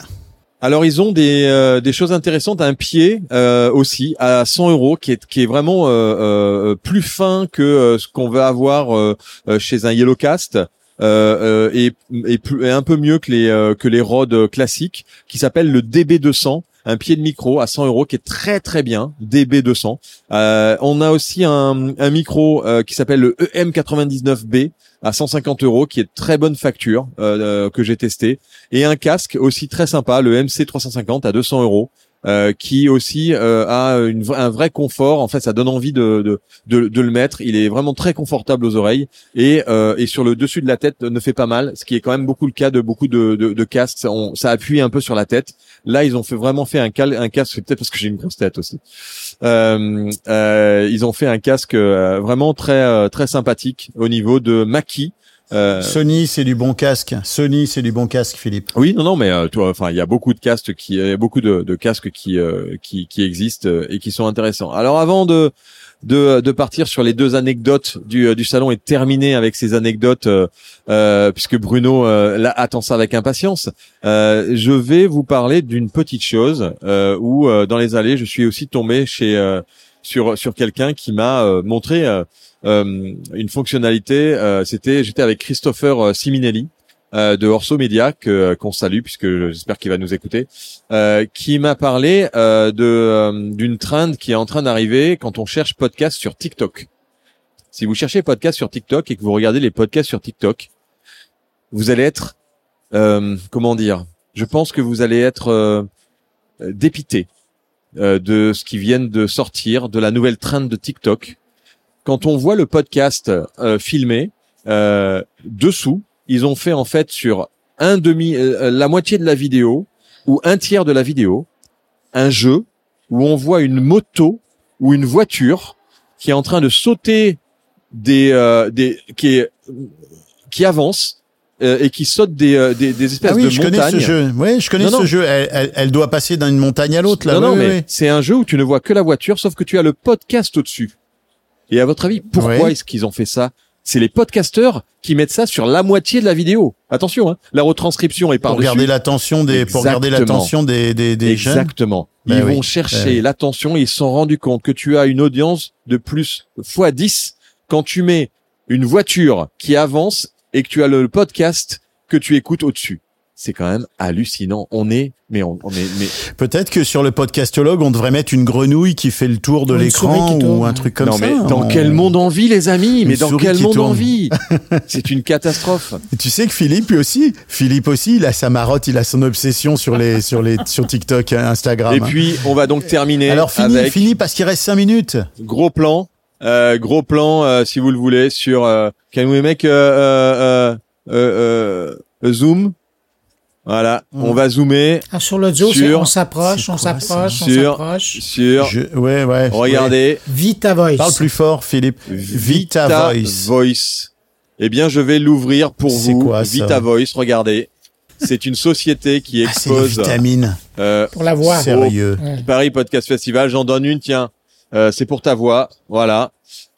Alors ils ont des euh, des choses intéressantes, un pied euh, aussi à 100 euros qui est qui est vraiment euh, euh, plus fin que euh, ce qu'on va avoir chez un Yellowcast. Euh, euh, et, et, et un peu mieux que les euh, que les rods classiques qui s'appelle le DB200 un pied de micro à 100 euros qui est très très bien, DB200. Euh, on a aussi un, un micro euh, qui s'appelle le E EM99B à 150 euros, qui est très bonne facture euh, que j'ai testé, et un casque aussi très sympa, le MC350 à 200 euros. Euh, qui aussi euh, a une, un vrai confort. En fait, ça donne envie de, de, de, de le mettre. Il est vraiment très confortable aux oreilles et, euh, et sur le dessus de la tête ne fait pas mal, ce qui est quand même beaucoup le cas de beaucoup de, de, de casques. Ça, on- ça appuie un peu sur la tête. Là, ils ont fait vraiment fait un, cal, un casque. Peut-être parce que j'ai une grosse tête aussi. Euh, euh, ils ont fait un casque vraiment très très sympathique au niveau de Maki. Euh, Sony, c'est du bon casque. Sony, c'est du bon casque, Philippe. oui, non, non, mais euh, toi, enfin, il y a beaucoup de casques qui, y a beaucoup de, de casques qui, euh, qui, qui existent euh, et qui sont intéressants. Alors, avant de, de, de partir sur les deux anecdotes du, euh, du salon et de terminer avec ces anecdotes, euh, puisque Bruno euh, là, attend ça avec impatience, euh, je vais vous parler d'une petite chose euh, où, euh, dans les allées, je suis aussi tombé chez euh, sur sur quelqu'un qui m'a euh, montré euh, euh, une fonctionnalité. euh, C'était, j'étais avec Christopher Siminelli de Orso Media que qu'on salue puisque j'espère qu'il va nous écouter, qui m'a parlé de d'une trend qui est en train d'arriver quand on cherche podcast sur TikTok. Si vous cherchez podcast sur TikTok et que vous regardez les podcasts sur TikTok, vous allez être comment dire Je pense que vous allez être dépité de ce qui vient de sortir, de la nouvelle trend de TikTok. Quand on voit le podcast euh, filmé, euh, dessous, ils ont fait en fait sur un demi, euh, la moitié de la vidéo ou un tiers de la vidéo, un jeu où on voit une moto ou une voiture qui est en train de sauter des, euh, des qui est qui avance euh, et qui saute des, euh, des, des espèces Ah oui, de je connais montagnes. ce jeu. Oui, je connais Non, ce non. jeu. Elle, elle- elle doit passer d'une montagne à l'autre, là. non, non, Oui, mais oui, c'est un jeu où tu ne vois que la voiture, sauf que tu as le podcast au-dessus. Et à votre avis, pourquoi est-ce qu'ils ont fait ça? C'est les podcasteurs qui mettent ça sur la moitié de la vidéo. Attention, hein, la retranscription est par Pour garder l'attention des, pour garder l'attention des, des, des. Exactement. Ben ils vont chercher Ben oui. l'attention et ils se sont rendus compte que tu as une audience de plus fois 10 quand tu mets une voiture qui avance et que tu as le podcast que tu écoutes au-dessus. C'est quand même hallucinant. On est, mais on, on est, mais Peut-être que sur le podcastologue, on devrait mettre une grenouille qui fait le tour de l'écran ou un truc comme non ça. mais dans On- quel monde on vit les amis Mais Une dans quel monde on tourne. vit (laughs) C'est une catastrophe. Et Tu sais que Philippe lui aussi, Philippe aussi, il a sa marotte, il a son obsession sur les sur les sur TikTok, hein, Instagram. Et puis on va donc terminer alors fini, avec fini parce qu'il reste cinq minutes. gros plan, gros plan euh, si vous le voulez sur euh, Can we make a, a- a- a- a- a zoom? Voilà, Mm. on va zoomer Ah, sur l'audio, Sur- on s'approche, on s'approche, on Sur- s'approche. sur. Je, ouais, ouais. Regardez, Vita Voice. ouais. Parle plus fort, Philippe. Vita, Voice. Voice. Eh bien, je vais l'ouvrir pour C'est vous. quoi, ça Vita Voice. Regardez, c'est une société qui Ah, expose vitamines. euh, Pour la voix. Sérieux. Ouais. Paris Podcast Festival. J'en donne une, tiens. Euh, c'est pour ta voix. Voilà.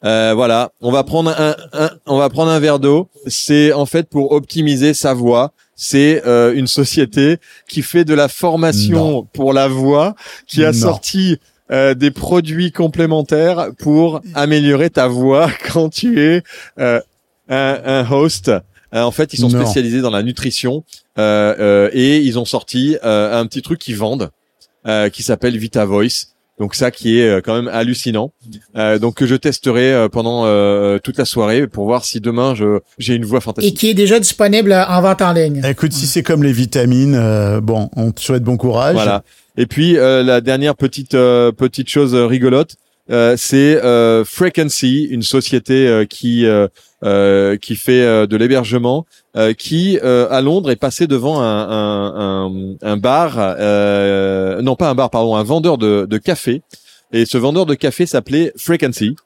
Euh, voilà. On va prendre un, un- on va prendre un verre d'eau. C'est en fait pour optimiser sa voix. C'est euh, une société qui fait de la formation pour la voix, qui a Non. sorti euh, des produits complémentaires pour améliorer ta voix (laughs) quand tu es euh, un, un host. Euh, en fait, ils sont Non. spécialisés dans la nutrition euh, euh, et ils ont sorti euh, un petit truc qu'ils vendent euh, qui s'appelle Vita Voice. Donc ça qui est euh, quand même hallucinant. Euh, donc que je testerai euh, pendant euh, toute la soirée pour voir si demain je j'ai une voix Et fantastique. qui est déjà disponible en vente en ligne. Écoute, si c'est comme les vitamines, euh, bon, on te souhaite bon courage. Voilà. Et puis euh, la dernière petite euh, petite chose rigolote, euh, c'est euh, Frequency, une société euh, qui euh, qui fait euh, de l'hébergement, euh, qui à Londres est passé devant un bar, non pas un bar, pardon, un vendeur de, de café. Et ce vendeur de café s'appelait Frequency.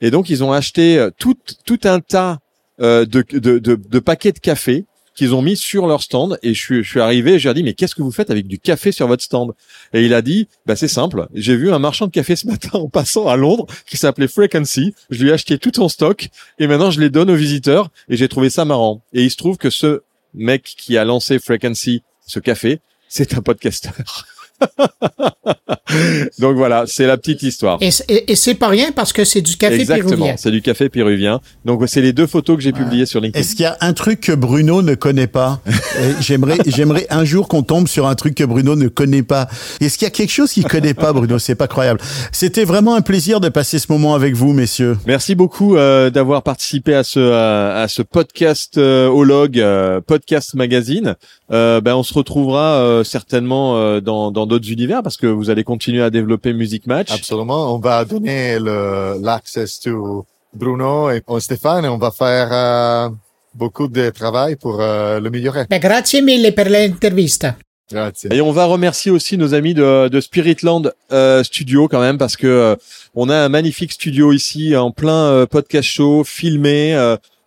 Et donc ils ont acheté tout un tas de, de paquets de café qu'ils ont mis sur leur stand. Et je suis, je suis arrivé et je lui ai dit mais qu'est-ce que vous faites avec du café sur votre stand? Et il a dit bah c'est simple. J'ai vu un marchand de café ce matin en passant à Londres qui s'appelait Frequency. Je lui ai acheté tout en stock et maintenant je les donne aux visiteurs et j'ai trouvé ça marrant. Et il se trouve que ce mec qui a lancé Frequency ce café c'est un podcasteur (laughs) Donc voilà, c'est la petite histoire. Et, c- et- et c'est pas rien parce que c'est du café Exactement, péruvien. c'est du café péruvien. Donc c'est les deux photos que j'ai publiées sur LinkedIn. Est-ce qu'il y a un truc que Bruno ne connaît pas? Euh, J'aimerais, (laughs) j'aimerais un jour qu'on tombe sur un truc que Bruno ne connaît pas. Est-ce qu'il y a quelque chose qu'il connaît pas, Bruno? C'est pas croyable. C'était vraiment un plaisir de passer ce moment avec vous, messieurs. Merci beaucoup euh, d'avoir participé à ce à, à ce podcast euh, au log euh, podcast magazine. Euh, ben on se retrouvera euh, certainement euh, dans dans d'autres univers parce que vous allez continuer à développer Music Match. Absolument. On va donner le l'access to Bruno et au Stéphane et on va faire euh, beaucoup de travail pour euh, l'améliorer. Ben, grazie mille per l'intervista. Grazie. Et on va remercier aussi nos amis de, de Spiritland euh, Studio quand même parce que euh, on a un magnifique studio ici en plein euh, podcast show filmé.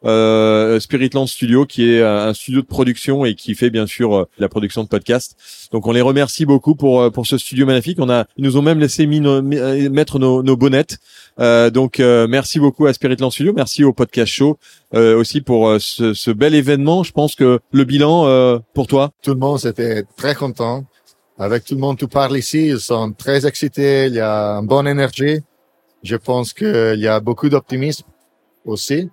Euh, Spiritland Studio qui est euh, un studio de production et qui fait bien sûr euh, la production de podcasts. Donc on les remercie beaucoup pour euh, pour ce studio magnifique. On a ils nous ont même laissé mettre nos, nos bonnettes. Euh, donc euh, merci beaucoup à Spiritland Studio, merci au podcast show euh, aussi pour ce, ce bel événement. Je pense que le bilan pour toi? Tout le monde était très content. Avec tout le monde, tu parles ici, ils sont très excités, il y a une bonne énergie. Je pense qu'il y a beaucoup d'optimisme aussi.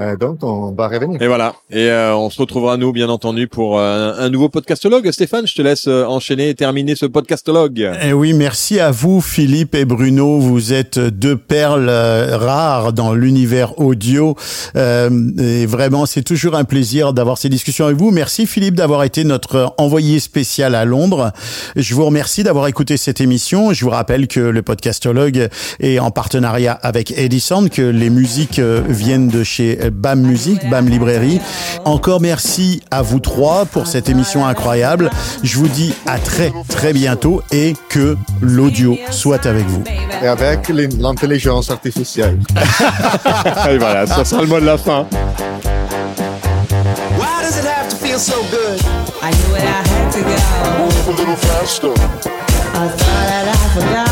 Euh, donc, on va revenir. Et voilà. Et euh, on se retrouvera nous, bien entendu, pour euh, un nouveau podcastologue. Stéphane, je te laisse euh, enchaîner et terminer ce podcastologue. Eh oui, merci à vous, Philippe et Bruno. Vous êtes deux perles euh, rares dans l'univers audio. Euh, et vraiment, c'est toujours un plaisir d'avoir ces discussions avec vous. Merci, Philippe, d'avoir été notre envoyé spécial à Londres. Je vous remercie d'avoir écouté cette émission. Je vous rappelle que le podcastologue est en partenariat avec Edison, que les musiques euh, viennent de chez BAM Musique, BAM Librairie. Encore merci à vous trois pour cette émission incroyable. Je vous dis à très très bientôt et que l'audio soit avec vous. Et avec l'in- l'intelligence artificielle. (laughs) et voilà, ça sera le mot de la fin. Why does it have to feel so good? I knew it, I had to go. Move a little faster. I thought that I forgot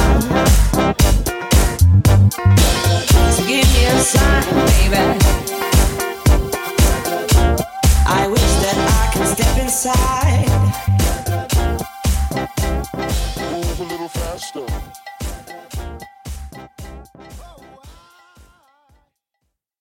to give me a sign, baby. I wish that I could step inside.